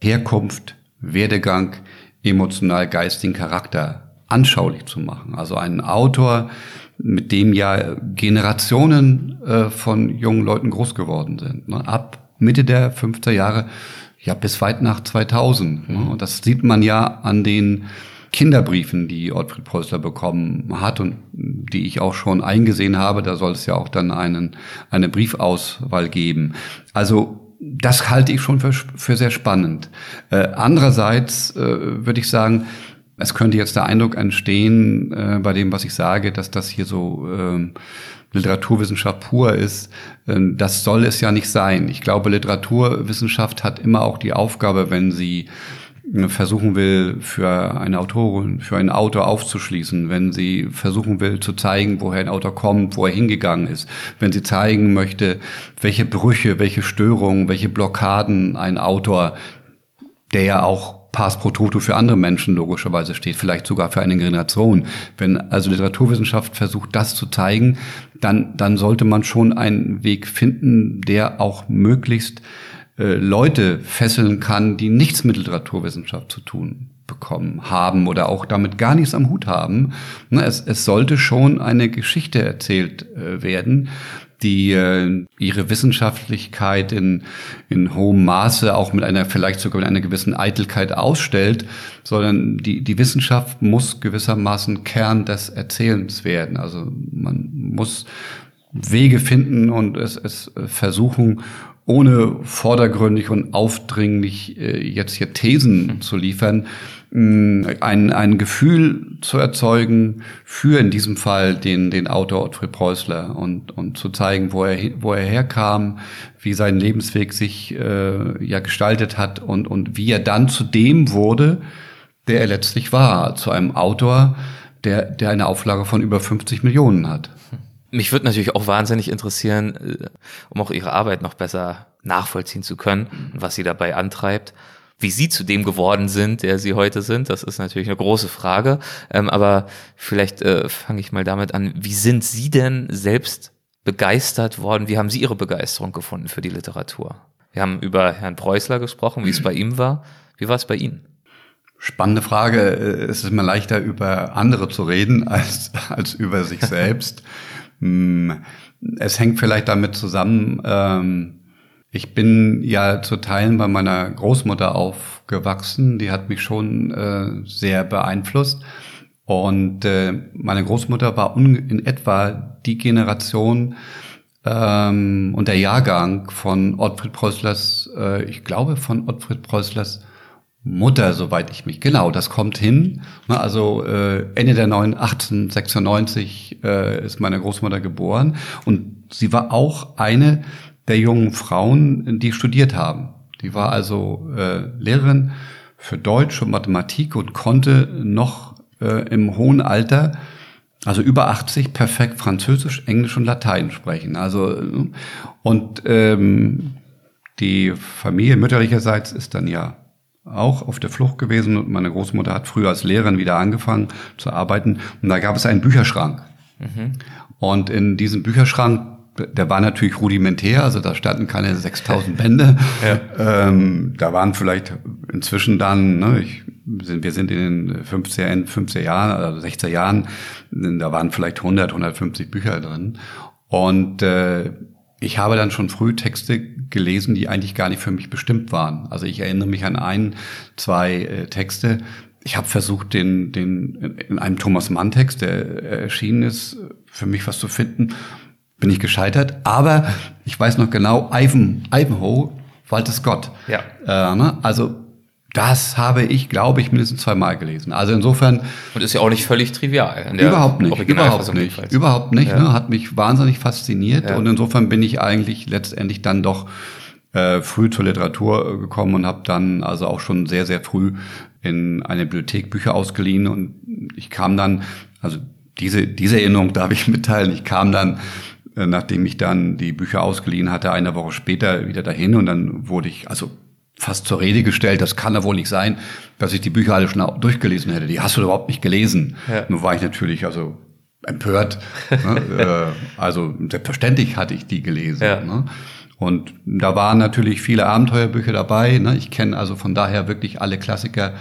Herkunft, Werdegang, emotional-geistigen Charakter anschaulich zu machen. Also einen Autor, mit dem ja Generationen äh, von jungen Leuten groß geworden sind. Ne? Ab Mitte der 50er Jahre, ja bis weit nach 2000. Ne? Und das sieht man ja an den Kinderbriefen, die Ottfried Preußler bekommen hat und die ich auch schon eingesehen habe. Da soll es ja auch dann einen, eine Briefauswahl geben. Also das halte ich schon für, für sehr spannend. Äh, andererseits äh, würde ich sagen, es könnte jetzt der Eindruck entstehen äh, bei dem, was ich sage, dass das hier so äh, Literaturwissenschaft pur ist. Äh, das soll es ja nicht sein. Ich glaube, Literaturwissenschaft hat immer auch die Aufgabe, wenn sie versuchen will, für eine Autorin, für einen Autor aufzuschließen, wenn sie versuchen will zu zeigen, woher ein Autor kommt, wo er hingegangen ist, wenn sie zeigen möchte, welche Brüche, welche Störungen, welche Blockaden ein Autor, der ja auch Pass pro Toto für andere Menschen logischerweise steht, vielleicht sogar für eine Generation. Wenn also Literaturwissenschaft versucht, das zu zeigen, dann, dann sollte man schon einen Weg finden, der auch möglichst äh, Leute fesseln kann, die nichts mit Literaturwissenschaft zu tun bekommen haben oder auch damit gar nichts am Hut haben. Es, es sollte schon eine Geschichte erzählt äh, werden, die äh, ihre Wissenschaftlichkeit in, in hohem Maße auch mit einer, vielleicht sogar mit einer gewissen Eitelkeit ausstellt, sondern die, die Wissenschaft muss gewissermaßen Kern des Erzählens werden. Also man muss Wege finden und es, es versuchen, ohne vordergründig und aufdringlich äh, jetzt hier Thesen zu liefern, mh, ein, ein Gefühl zu erzeugen für in diesem Fall den, den Autor Ottfried Preußler und, und zu zeigen, wo er, wo er herkam, wie sein Lebensweg sich äh, ja gestaltet hat und, und wie er dann zu dem wurde, der er letztlich war, zu einem Autor, der, der eine Auflage von über 50 Millionen hat. Mich würde natürlich auch wahnsinnig interessieren, äh, um auch Ihre Arbeit noch besser nachvollziehen zu können, was Sie dabei antreibt. Wie Sie zu dem geworden sind, der Sie heute sind, das ist natürlich eine große Frage. Ähm, aber vielleicht äh, fange ich mal damit an. Wie sind Sie denn selbst begeistert worden? Wie haben Sie Ihre Begeisterung gefunden für die Literatur? Wir haben über Herrn Preußler gesprochen, wie es bei ihm war. Wie war es bei Ihnen? Spannende Frage. Es ist mir leichter, über andere zu reden als, als über sich selbst. Hm, es hängt vielleicht damit zusammen, ähm, ich bin ja zu Teilen bei meiner Großmutter aufgewachsen, die hat mich schon äh, sehr beeinflusst. Und äh, meine Großmutter war in etwa die Generation ähm, und der Jahrgang von Ottfried Preußlers, äh, ich glaube von Ottfried Preußlers Mutter, soweit ich mich, genau, das kommt hin. Also äh, Ende der 9, 1896 äh, ist meine Großmutter geboren und sie war auch eine der jungen Frauen, die studiert haben. Die war also äh, Lehrerin für Deutsch und Mathematik und konnte noch äh, im hohen Alter, also über 80, perfekt Französisch, Englisch und Latein sprechen. Also und ähm, die Familie mütterlicherseits ist dann ja auch auf der Flucht gewesen und meine Großmutter hat früher als Lehrerin wieder angefangen zu arbeiten und da gab es einen Bücherschrank. Mhm. Und in diesem Bücherschrank, der war natürlich rudimentär, also da standen keine 6000 Bände. Ja. Ähm, da waren vielleicht inzwischen dann, ne, ich, wir sind in den 50er, 50er Jahren, also 60er Jahren, da waren vielleicht 100, 150 Bücher drin. Und äh, ich habe dann schon früh Texte gelesen, die eigentlich gar nicht für mich bestimmt waren. Also ich erinnere mich an ein, zwei äh, Texte. Ich habe versucht, den, den in einem Thomas Mann Text, der erschienen ist, für mich was zu finden. Bin ich gescheitert. Aber ich weiß noch genau, Ivan, Ivanhoe, Walter Scott. Ja. Äh, ne? Also das habe ich, glaube ich, mindestens zweimal gelesen. Also insofern. Und ist ja auch nicht völlig trivial. überhaupt nicht. Überhaupt nicht. Jedenfalls. Überhaupt nicht. Ja. Ne? Hat mich wahnsinnig fasziniert. Ja. Und insofern bin ich eigentlich letztendlich dann doch äh, früh zur Literatur gekommen und habe dann also auch schon sehr, sehr früh in eine Bibliothek Bücher ausgeliehen. Und ich kam dann, also diese, diese Erinnerung darf ich mitteilen, ich kam dann äh, nachdem ich dann die Bücher ausgeliehen hatte, eine Woche später wieder dahin und dann wurde ich, also fast zur Rede gestellt, das kann ja wohl nicht sein, dass ich die Bücher alle schon durchgelesen hätte. Die hast du überhaupt nicht gelesen. Ja. Nun war ich natürlich also empört. ne? Äh, also selbstverständlich hatte ich die gelesen. Ja. Ne? Und da waren natürlich viele Abenteuerbücher dabei. Ne? Ich kenne also von daher wirklich alle Klassiker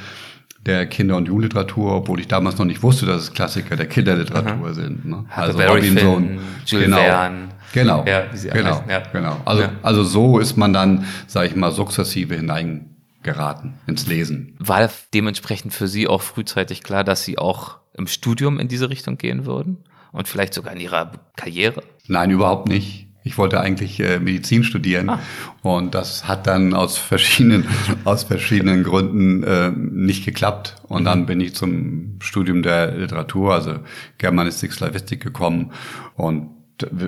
der Kinder- und Jugendliteratur, obwohl ich damals noch nicht wusste, dass es Klassiker der Kinderliteratur Aha. sind. Ne? Also Robinson, Jules genau. Verne. Genau, ja, genau, ja. genau. Also, ja. also so ist man dann, sage ich mal, sukzessive hineingeraten ins Lesen. War dementsprechend für Sie auch frühzeitig klar, dass Sie auch im Studium in diese Richtung gehen würden? Und vielleicht sogar in Ihrer Karriere? Nein, überhaupt nicht. Ich wollte eigentlich äh, Medizin studieren ah. und das hat dann aus verschiedenen aus verschiedenen Gründen äh, nicht geklappt und mhm. dann bin ich zum Studium der Literatur, also Germanistik, Slavistik gekommen und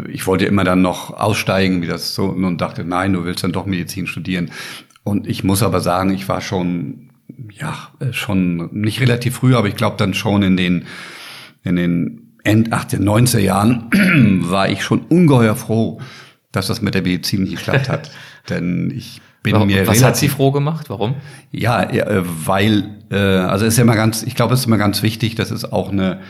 ich wollte immer dann noch aussteigen, wie das so, und dachte, nein, du willst dann doch Medizin studieren. Und ich muss aber sagen, ich war schon, ja, schon nicht relativ früh, aber ich glaube dann schon in den, in den End 18, 90er Jahren war ich schon ungeheuer froh, dass das mit der Medizin nicht geklappt hat. Denn ich bin Warum, mir Was hat Sie froh gemacht? Warum? Ja, äh, weil, äh, also ist ja immer ganz, ich glaube, es ist immer ganz wichtig, das ist auch eine,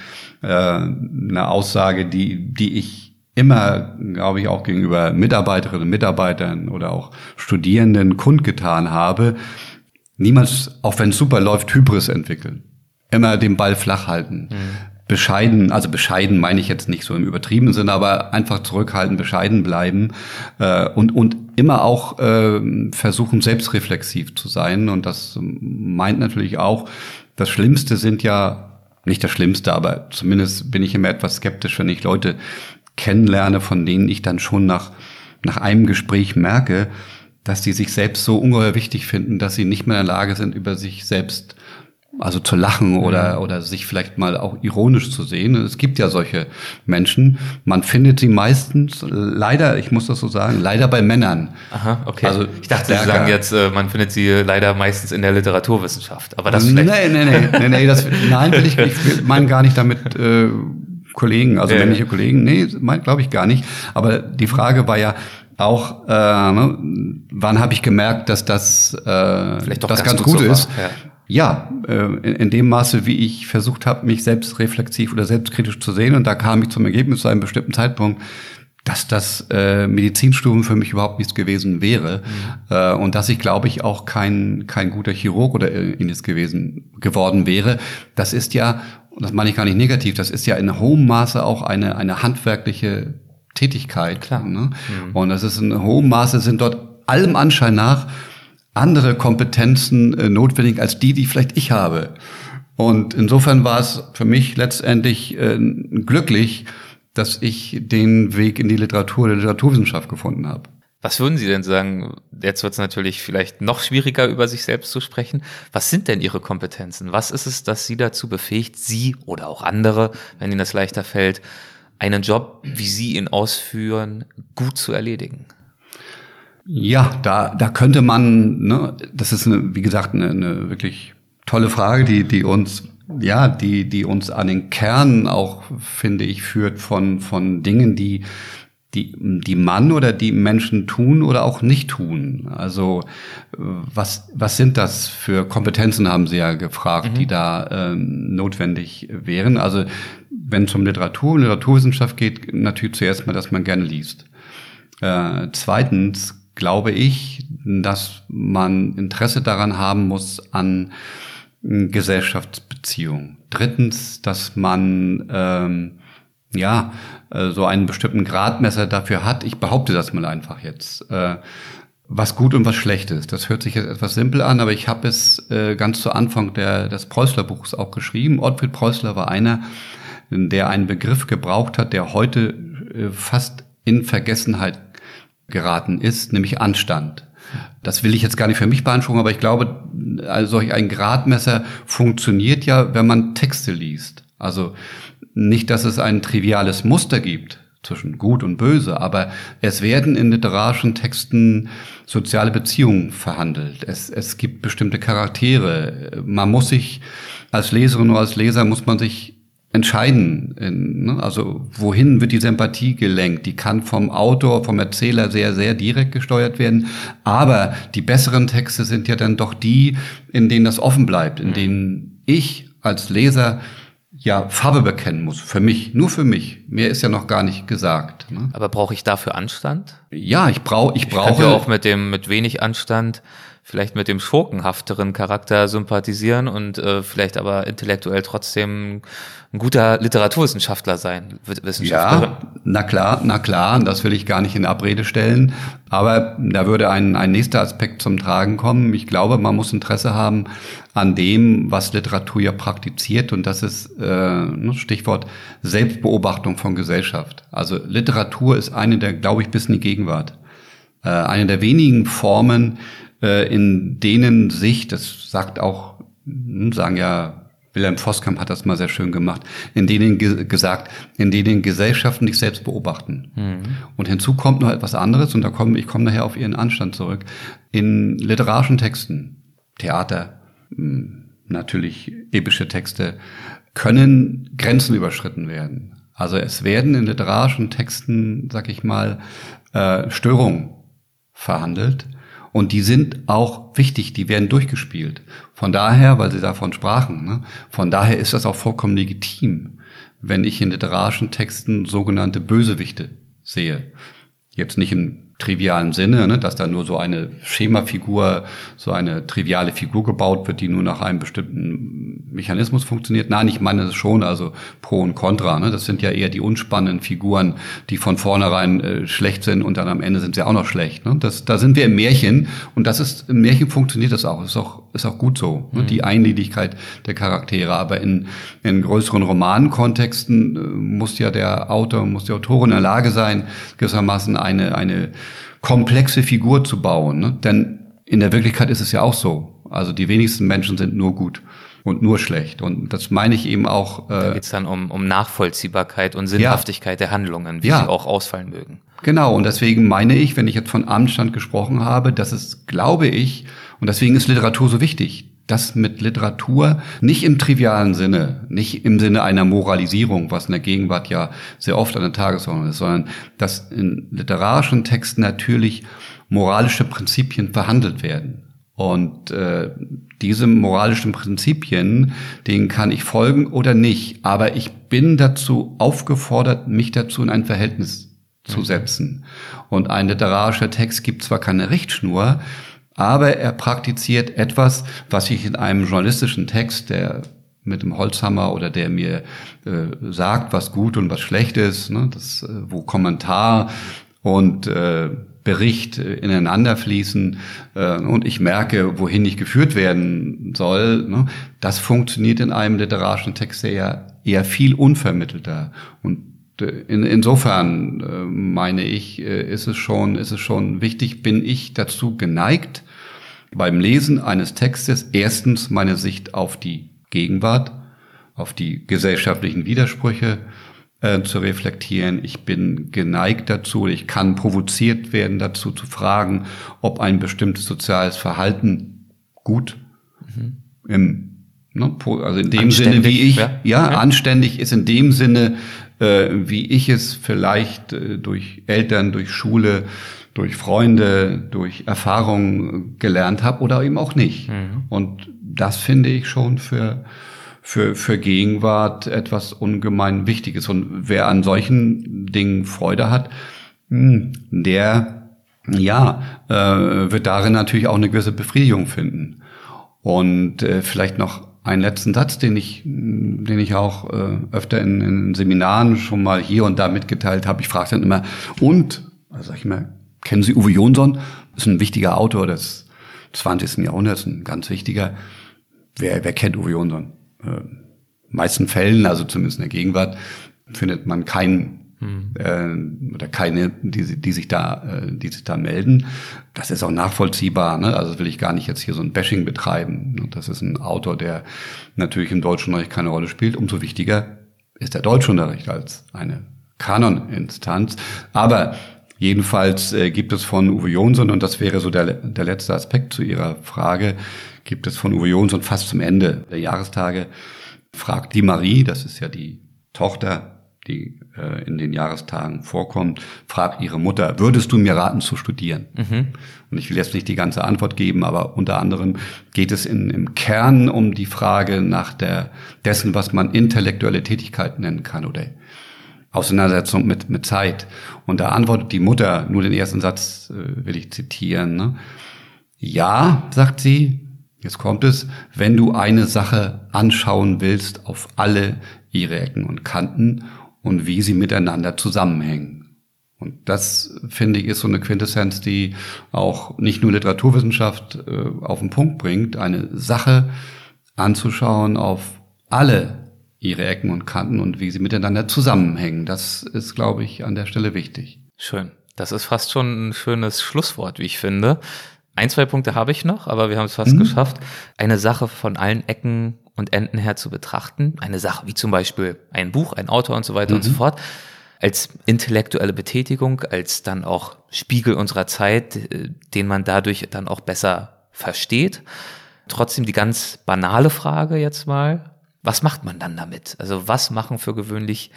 äh, eine Aussage, die, die ich immer, glaube ich, auch gegenüber Mitarbeiterinnen und Mitarbeitern oder auch Studierenden kundgetan habe, niemals, auch wenn es super läuft, Hybris entwickeln. Immer den Ball flach halten. Mhm. Bescheiden, also bescheiden meine ich jetzt nicht so im übertriebenen Sinne, aber einfach zurückhalten, bescheiden bleiben äh, und, und immer auch äh, versuchen, selbstreflexiv zu sein. Und das meint natürlich auch, das Schlimmste sind ja nicht das Schlimmste, aber zumindest bin ich immer etwas skeptisch, wenn ich Leute kennenlerne, von denen ich dann schon nach, nach einem Gespräch merke, dass die sich selbst so ungeheuer wichtig finden, dass sie nicht mehr in der Lage sind, über sich selbst also zu lachen oder, oder sich vielleicht mal auch ironisch zu sehen. Es gibt ja solche Menschen. Man findet sie meistens, leider, ich muss das so sagen, leider bei Männern. Aha, okay. Also ich dachte, Sie sagen jetzt, äh, man findet sie leider meistens in der Literaturwissenschaft. Aber das vielleicht. Nee, nee, nee, nee, nee das, nein, will ich, ich meine gar nicht damit, äh, Kollegen, also ja. männliche Kollegen. Nee, glaube ich gar nicht. Aber die Frage war ja auch, äh, ne, wann habe ich gemerkt, dass das, äh, Vielleicht doch das ganz, ganz gut, gut ist. Ja. Ja, äh, in, in dem Maße, wie ich versucht habe, mich selbst reflexiv oder selbstkritisch zu sehen. Und da kam ich zum Ergebnis zu einem bestimmten Zeitpunkt, dass das äh, Medizinstudium für mich überhaupt nichts gewesen wäre mhm. äh, und dass ich glaube ich auch kein kein guter Chirurg oder ähnliches gewesen geworden wäre. Das ist ja und das meine ich gar nicht negativ, das ist ja in hohem Maße auch eine, eine handwerkliche Tätigkeit. Klar. Ne? Mhm. Und das ist in hohem Maße sind dort allem Anschein nach andere Kompetenzen äh, notwendig als die, die vielleicht ich habe. Und insofern war es für mich letztendlich äh, glücklich, dass ich den Weg in die Literatur, der Literaturwissenschaft gefunden habe. Was würden Sie denn sagen? Jetzt wird es natürlich vielleicht noch schwieriger, über sich selbst zu sprechen. Was sind denn Ihre Kompetenzen? Was ist es, das Sie dazu befähigt, Sie oder auch andere, wenn Ihnen das leichter fällt, einen Job, wie Sie ihn ausführen, gut zu erledigen? Ja, da, da könnte man, ne, das ist eine, wie gesagt, eine, eine wirklich tolle Frage, die, die uns, ja, die, die uns an den Kern auch, finde ich, führt von, von Dingen, die die, die Mann oder die Menschen tun oder auch nicht tun. Also was, was sind das für Kompetenzen, haben Sie ja gefragt, mhm. die da ähm, notwendig wären. Also wenn es um Literatur und Literaturwissenschaft geht, natürlich zuerst mal, dass man gerne liest. Äh, zweitens glaube ich, dass man Interesse daran haben muss an Gesellschaftsbeziehungen. Drittens, dass man ähm, ja äh, so einen bestimmten Gradmesser dafür hat. Ich behaupte das mal einfach jetzt. Äh, was gut und was schlecht ist. Das hört sich jetzt etwas simpel an, aber ich habe es äh, ganz zu Anfang der, des Preußler-Buchs auch geschrieben. Ottfried Preußler war einer, der einen Begriff gebraucht hat, der heute fast in Vergessenheit geraten ist, nämlich Anstand. Das will ich jetzt gar nicht für mich beanspruchen, aber ich glaube, also solch ein Gradmesser funktioniert ja, wenn man Texte liest. Also nicht, dass es ein triviales Muster gibt zwischen gut und böse, aber es werden in literarischen Texten soziale Beziehungen verhandelt. Es, es gibt bestimmte Charaktere. Man muss sich als Leserin oder als Leser muss man sich entscheiden. Ne? Also wohin wird die Sympathie gelenkt? Die kann vom Autor, vom Erzähler sehr, sehr direkt gesteuert werden. Aber die besseren Texte sind ja dann doch die, in denen das offen bleibt, in mhm. denen ich als Leser ja Farbe bekennen muss. Für mich, nur für mich. Mehr ist ja noch gar nicht gesagt. Ne? Aber brauche ich dafür Anstand? Ja, ich brauche, ich brauche. Ich ja auch mit dem, mit wenig Anstand vielleicht mit dem schurkenhafteren Charakter sympathisieren und äh, vielleicht aber intellektuell trotzdem ein guter Literaturwissenschaftler sein, Wissenschaftlerin. Ja, na klar, na klar, das will ich gar nicht in Abrede stellen. Aber da würde ein, ein nächster Aspekt zum Tragen kommen. Ich glaube, man muss Interesse haben an dem, was Literatur ja praktiziert. Und das ist äh, ne, Stichwort Selbstbeobachtung von Gesellschaft. Also Literatur ist eine der, glaube ich, bis in die Gegenwart. Äh, eine der wenigen Formen, äh, in denen sich, das sagt auch, hm, sagen ja, Wilhelm Voskamp hat das mal sehr schön gemacht, in denen ge gesagt, in denen Gesellschaften dich selbst beobachten. Mhm. Und hinzu kommt noch etwas anderes, und da komme ich komme nachher auf Ihren Anstand zurück. In literarischen Texten, Theater, hm, natürlich epische Texte, können Grenzen überschritten werden. Also es werden in literarischen Texten, sag ich mal, äh, Störungen verhandelt, und die sind auch wichtig, die werden durchgespielt. Von daher, weil Sie davon sprachen, ne, von daher ist das auch vollkommen legitim, wenn ich in literarischen Texten sogenannte Bösewichte sehe. Jetzt nicht in trivialen Sinne, ne, dass da nur so eine Schemafigur, so eine triviale Figur gebaut wird, die nur nach einem bestimmten Mechanismus funktioniert. Nein, ich meine das schon, also Pro und Contra. Ne, das sind ja eher die unspannenden Figuren, die von vornherein äh, schlecht sind und dann am Ende sind sie auch noch schlecht. Ne. Das, da sind wir im Märchen und das ist im Märchen funktioniert das auch. Ist auch ist auch gut so. Ne, mhm. Die Einledigkeit der Charaktere, aber in, in größeren Romankontexten äh, muss ja der Autor, muss die Autorin in der Lage sein, gewissermaßen eine eine komplexe Figur zu bauen. Ne? Denn in der Wirklichkeit ist es ja auch so. Also die wenigsten Menschen sind nur gut und nur schlecht. Und das meine ich eben auch. Äh, da geht es dann um, um Nachvollziehbarkeit und Sinnhaftigkeit ja. der Handlungen, wie ja. sie auch ausfallen mögen. Genau, und deswegen meine ich, wenn ich jetzt von Anstand gesprochen habe, dass es, glaube ich, und deswegen ist Literatur so wichtig, dass mit Literatur nicht im trivialen Sinne, nicht im Sinne einer Moralisierung, was in der Gegenwart ja sehr oft an der Tagesordnung ist, sondern dass in literarischen Texten natürlich moralische Prinzipien verhandelt werden. Und äh, diese moralischen Prinzipien, denen kann ich folgen oder nicht. Aber ich bin dazu aufgefordert, mich dazu in ein Verhältnis zu mhm. setzen. Und ein literarischer Text gibt zwar keine Richtschnur, aber er praktiziert etwas, was ich in einem journalistischen Text, der mit dem Holzhammer oder der mir äh, sagt, was gut und was schlecht ist, ne, das, äh, wo Kommentar und äh, Bericht äh, ineinander fließen äh, und ich merke, wohin ich geführt werden soll. Ne, das funktioniert in einem literarischen Text eher, eher viel unvermittelter und in, insofern äh, meine ich, äh, ist es schon, ist es schon wichtig, bin ich dazu geneigt, beim Lesen eines Textes erstens meine Sicht auf die Gegenwart, auf die gesellschaftlichen Widersprüche äh, zu reflektieren. Ich bin geneigt dazu, ich kann provoziert werden dazu zu fragen, ob ein bestimmtes soziales Verhalten gut mhm. im Ne, also in dem Sinne, wie ich, ja, ja, ja, anständig ist in dem Sinne, äh, wie ich es vielleicht äh, durch Eltern, durch Schule, durch Freunde, durch Erfahrungen gelernt habe oder eben auch nicht. Mhm. Und das finde ich schon für für, für Gegenwart etwas ungemein Wichtiges. Und wer an solchen Dingen Freude hat, hm, der, ja, äh, wird darin natürlich auch eine gewisse Befriedigung finden. Und äh, vielleicht noch einen letzten Satz, den ich, den ich auch äh, öfter in, in Seminaren schon mal hier und da mitgeteilt habe. Ich frage dann immer, und, also sag ich mal, kennen Sie Uwe Jonsson? Ist ein wichtiger Autor des 20. Jahrhunderts, ein ganz wichtiger. Wer, wer kennt Uwe Jonsson? äh, meisten Fällen, also zumindest in der Gegenwart, findet man keinen hm. äh, oder keine, die, die sich da, äh, die sich da melden. Das ist auch nachvollziehbar. Ne? Also will ich gar nicht jetzt hier so ein Bashing betreiben. Das ist ein Autor, der natürlich im Deutschunterricht keine Rolle spielt. Umso wichtiger ist der Deutschunterricht als eine Kanoninstanz. Aber Jedenfalls äh, gibt es von Uwe Jonsson, und das wäre so der, der letzte Aspekt zu Ihrer Frage, gibt es von Uwe Jonsson fast zum Ende der Jahrestage, fragt die Marie, das ist ja die Tochter, die äh, in den Jahrestagen vorkommt, fragt ihre Mutter, würdest du mir raten zu studieren? Mhm. Und ich will jetzt nicht die ganze Antwort geben, aber unter anderem geht es in, im Kern um die Frage nach der, dessen, was man intellektuelle Tätigkeit nennen kann oder Auseinandersetzung mit, mit Zeit. Und da antwortet die Mutter, nur den ersten Satz äh, will ich zitieren. Ne? Ja, sagt sie, Jetzt kommt es, wenn du eine Sache anschauen willst auf alle ihre Ecken und Kanten und wie sie miteinander zusammenhängen. Und das, finde ich, ist so eine Quintessenz, die auch nicht nur Literaturwissenschaft äh, auf den Punkt bringt, eine Sache anzuschauen auf alle ihre Ecken und Kanten und wie sie miteinander zusammenhängen. Das ist, glaube ich, an der Stelle wichtig. Schön. Das ist fast schon ein schönes Schlusswort, wie ich finde. Ein, zwei Punkte habe ich noch, aber wir haben es fast mhm. geschafft, eine Sache von allen Ecken und Enden her zu betrachten. Eine Sache wie zum Beispiel ein Buch, ein Autor und so weiter mhm. und so mhm. fort. Als intellektuelle Betätigung, als dann auch Spiegel unserer Zeit, äh, den man dadurch dann auch besser versteht. Trotzdem die ganz banale Frage jetzt mal, was macht man dann damit? Also was machen für gewöhnlich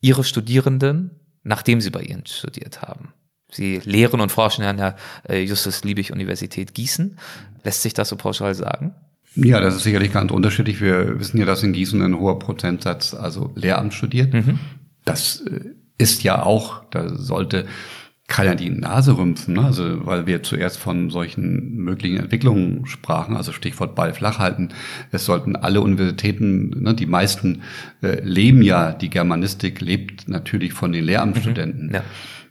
Ihre Studierenden, nachdem sie bei Ihnen studiert haben? Sie lehren und forschen an der äh, Justus Liebig Universität Gießen. Lässt sich das so pauschal sagen? Ja, das ist sicherlich ganz unterschiedlich. Wir wissen ja, dass in Gießen ein hoher Prozentsatz also Lehramt studiert. Mhm. Das äh, ist ja auch, da sollte keiner die Nase rümpfen, ne? also weil wir zuerst von solchen möglichen Entwicklungen sprachen, also Stichwort Ball flach halten. Es sollten alle Universitäten, ne, die meisten äh, leben ja, die Germanistik lebt natürlich von den Lehramtsstudenten. Mhm, ja.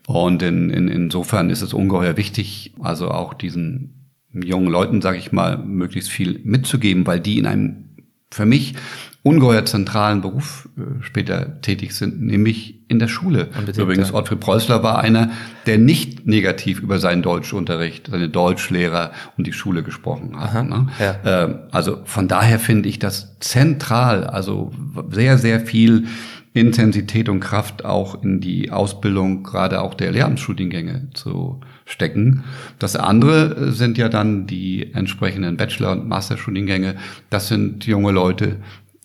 Und in, in, insofern ist es ungeheuer wichtig, also auch diesen jungen Leuten, sage ich mal, möglichst viel mitzugeben, weil die in einem für mich ungeheuer zentralen Beruf äh, später tätig sind, nämlich in der Schule. Übrigens, Ottfried Preußler war einer, der nicht negativ über seinen Deutschunterricht, seine Deutschlehrer und die Schule gesprochen hat. Aha, ne? ja. äh, also von daher finde ich das zentral, also sehr, sehr viel Intensität und Kraft auch in die Ausbildung gerade auch der Lehramtsstudiengänge zu stecken. Das andere sind ja dann die entsprechenden Bachelor- und Masterstudiengänge. Das sind junge Leute,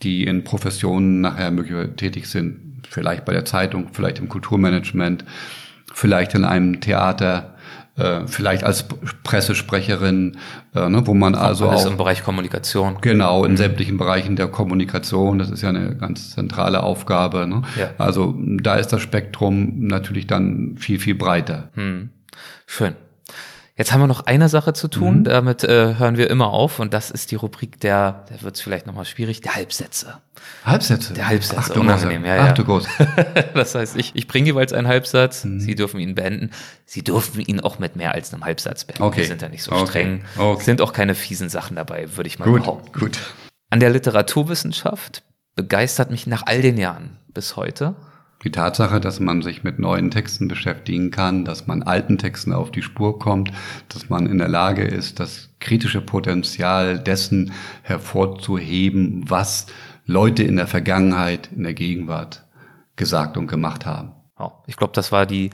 die in Professionen nachher möglicherweise tätig sind. Vielleicht bei der Zeitung, vielleicht im Kulturmanagement, vielleicht in einem Theater, äh, vielleicht als Pressesprecherin, äh, ne, wo man also Alles auch im Bereich Kommunikation. Genau, in mhm. sämtlichen Bereichen der Kommunikation. Das ist ja eine ganz zentrale Aufgabe. Ne? Ja. Also da ist das Spektrum natürlich dann viel viel breiter. Hm. Schön. Jetzt haben wir noch eine Sache zu tun, mhm. damit äh, hören wir immer auf und das ist die Rubrik der, der wird es vielleicht nochmal schwierig, der Halbsätze. Halbsätze? Der Halbsätze, Ach, unangenehm, ja, ja. Ach du Gott. das heißt, ich, ich bringe jeweils einen Halbsatz, mhm. Sie dürfen ihn beenden. Sie dürfen ihn auch mit mehr als einem Halbsatz beenden. Okay. Wir sind ja nicht so okay. streng. Okay. Sind auch keine fiesen Sachen dabei, würde ich mal gut, behaupten. Gut. An der Literaturwissenschaft begeistert mich nach all den Jahren bis heute die Tatsache, dass man sich mit neuen Texten beschäftigen kann, dass man alten Texten auf die Spur kommt, dass man in der Lage ist, das kritische Potenzial dessen hervorzuheben, was Leute in der Vergangenheit, in der Gegenwart gesagt und gemacht haben. Ich glaube, das war die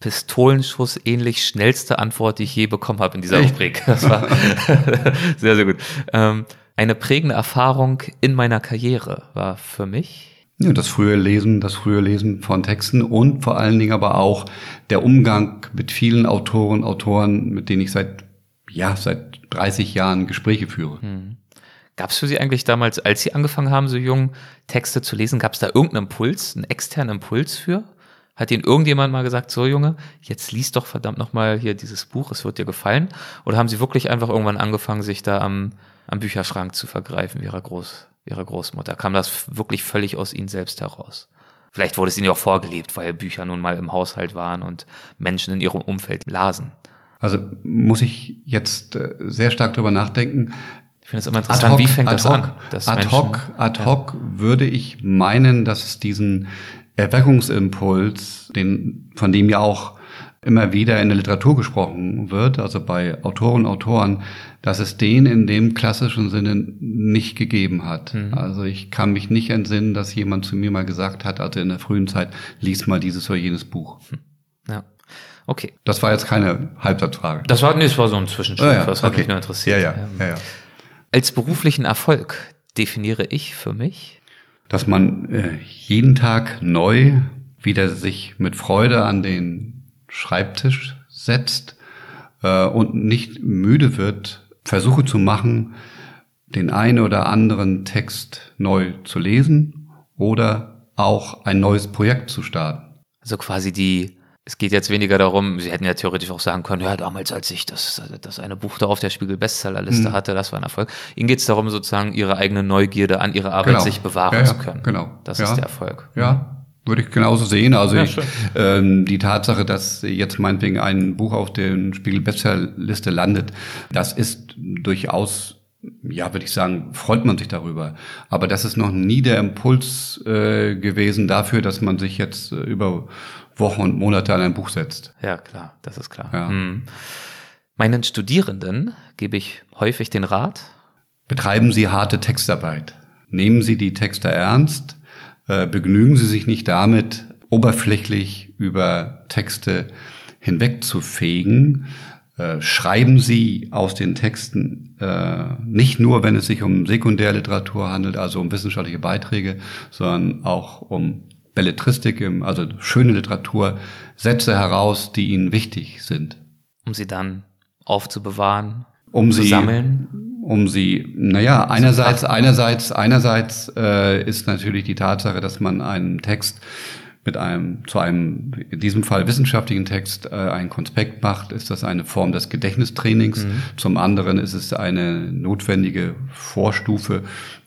Pistolenschuss ähnlich schnellste Antwort, die ich je bekommen habe in dieser? Rubrik. Das war sehr, sehr gut. Ähm, eine prägende Erfahrung in meiner Karriere war für mich Ja, das frühe Lesen, das frühe Lesen von Texten und vor allen Dingen aber auch der Umgang mit vielen Autoren, Autoren, mit denen ich seit, ja, seit 30 Jahren Gespräche führe. Hm. Gab es für Sie eigentlich damals, als Sie angefangen haben, so jung Texte zu lesen, gab es da irgendeinen Impuls, einen externen Impuls für? Hat Ihnen irgendjemand mal gesagt, so Junge, jetzt liest doch verdammt nochmal hier dieses Buch, es wird dir gefallen? Oder haben Sie wirklich einfach irgendwann angefangen, sich da am, am Bücherschrank zu vergreifen, wie Ihrer, Groß, Ihrer Großmutter? Kam das wirklich völlig aus Ihnen selbst heraus? Vielleicht wurde es Ihnen auch vorgelebt, weil Bücher nun mal im Haushalt waren und Menschen in Ihrem Umfeld lasen. Also muss ich jetzt äh, sehr stark drüber nachdenken. Ich finde es immer interessant, hoc, wie fängt das hoc, an? Ad hoc, ad hoc ja. würde ich meinen, dass es diesen Erweckungsimpuls, den, von dem ja auch immer wieder in der Literatur gesprochen wird, also bei Autoren, Autoren, dass es den in dem klassischen Sinne nicht gegeben hat. Mhm. Also ich kann mich nicht entsinnen, dass jemand zu mir mal gesagt hat, also in der frühen Zeit, lies mal dieses oder jenes Buch. Hm. Ja. Okay. Das war jetzt keine Halbsatzfrage. Das war, nee, das war so ein Zwischenschritt, oh ja, das hat okay. mich nur interessiert. Ja, ja, ja, ja. Als beruflichen Erfolg definiere ich für mich, dass man äh, jeden Tag neu wieder sich mit Freude an den Schreibtisch setzt äh, und nicht müde wird, Versuche zu machen, den einen oder anderen Text neu zu lesen oder auch ein neues Projekt zu starten. Also quasi die es geht jetzt weniger darum, Sie hätten ja theoretisch auch sagen können, ja, damals, als ich das, das eine Buch da auf der Spiegel-Bestsellerliste mhm. hatte, das war ein Erfolg. Ihnen geht es darum, sozusagen Ihre eigene Neugierde an Ihre Arbeit genau. sich bewahren ja, zu können. Genau. Das ja. ist der Erfolg. Ja, würde ich genauso sehen. Also ja, ich, ähm, die Tatsache, dass jetzt meinetwegen ein Buch auf der Spiegel-Bestsellerliste landet, das ist durchaus ja, würde ich sagen, freut man sich darüber. Aber das ist noch nie der Impuls äh, gewesen dafür, dass man sich jetzt äh, über Wochen und Monate an ein Buch setzt. Ja, klar, das ist klar. Ja. Hm. Meinen Studierenden gebe ich häufig den Rat. Betreiben Sie harte Textarbeit. Nehmen Sie die Texte ernst. Äh, begnügen Sie sich nicht damit, oberflächlich über Texte hinwegzufegen. Äh, schreiben Sie aus den Texten äh, nicht nur, wenn es sich um Sekundärliteratur handelt, also um wissenschaftliche Beiträge, sondern auch um Belletristik, also schöne Literatur, Sätze heraus, die ihnen wichtig sind. Um sie dann aufzubewahren, um zu sie, sammeln? Um sie, naja, einerseits, einerseits, einerseits äh, ist natürlich die Tatsache, dass man einen Text mit einem, zu einem, in diesem Fall wissenschaftlichen Text, äh, einen Konspekt macht, ist das eine Form des Gedächtnistrainings. Mhm. Zum anderen ist es eine notwendige Vorstufe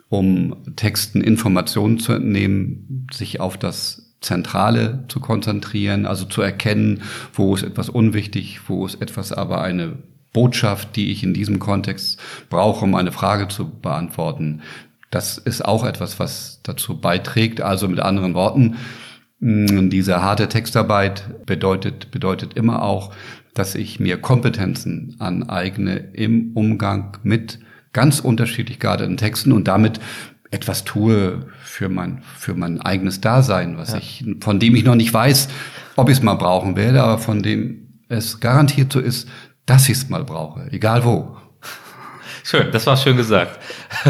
um Texten Informationen zu entnehmen, sich auf das Zentrale zu konzentrieren, also zu erkennen, wo ist etwas unwichtig, wo ist etwas aber eine Botschaft, die ich in diesem Kontext brauche, um eine Frage zu beantworten. Das ist auch etwas, was dazu beiträgt. Also mit anderen Worten, diese harte Textarbeit bedeutet, bedeutet immer auch, dass ich mir Kompetenzen aneigne im Umgang mit ganz unterschiedlich gearteten Texten und damit etwas tue für mein, für mein eigenes Dasein, was ja. ich, von dem ich noch nicht weiß, ob ich es mal brauchen werde, aber von dem es garantiert so ist, dass ich es mal brauche, egal wo. Schön, das war schön gesagt.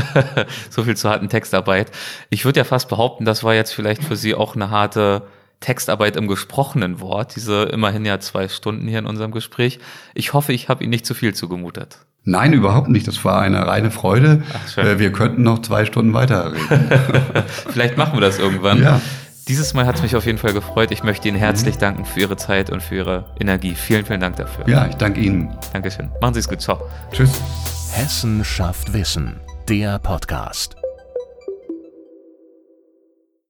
so viel zur harten Textarbeit. Ich würde ja fast behaupten, das war jetzt vielleicht für Sie auch eine harte Textarbeit im gesprochenen Wort, diese immerhin ja zwei Stunden hier in unserem Gespräch. Ich hoffe, ich habe Ihnen nicht zu viel zugemutet. Nein, überhaupt nicht. Das war eine reine Freude. Ach, äh, wir könnten noch zwei Stunden weiterreden. Vielleicht machen wir das irgendwann. Ja. Dieses Mal hat es mich auf jeden Fall gefreut. Ich möchte Ihnen herzlich danken für Ihre Zeit und für Ihre Energie. Vielen, vielen Dank dafür. Ja, ich danke Ihnen. Dankeschön. Machen Sie es gut. Ciao. Tschüss. Hessen schafft Wissen. Der Podcast.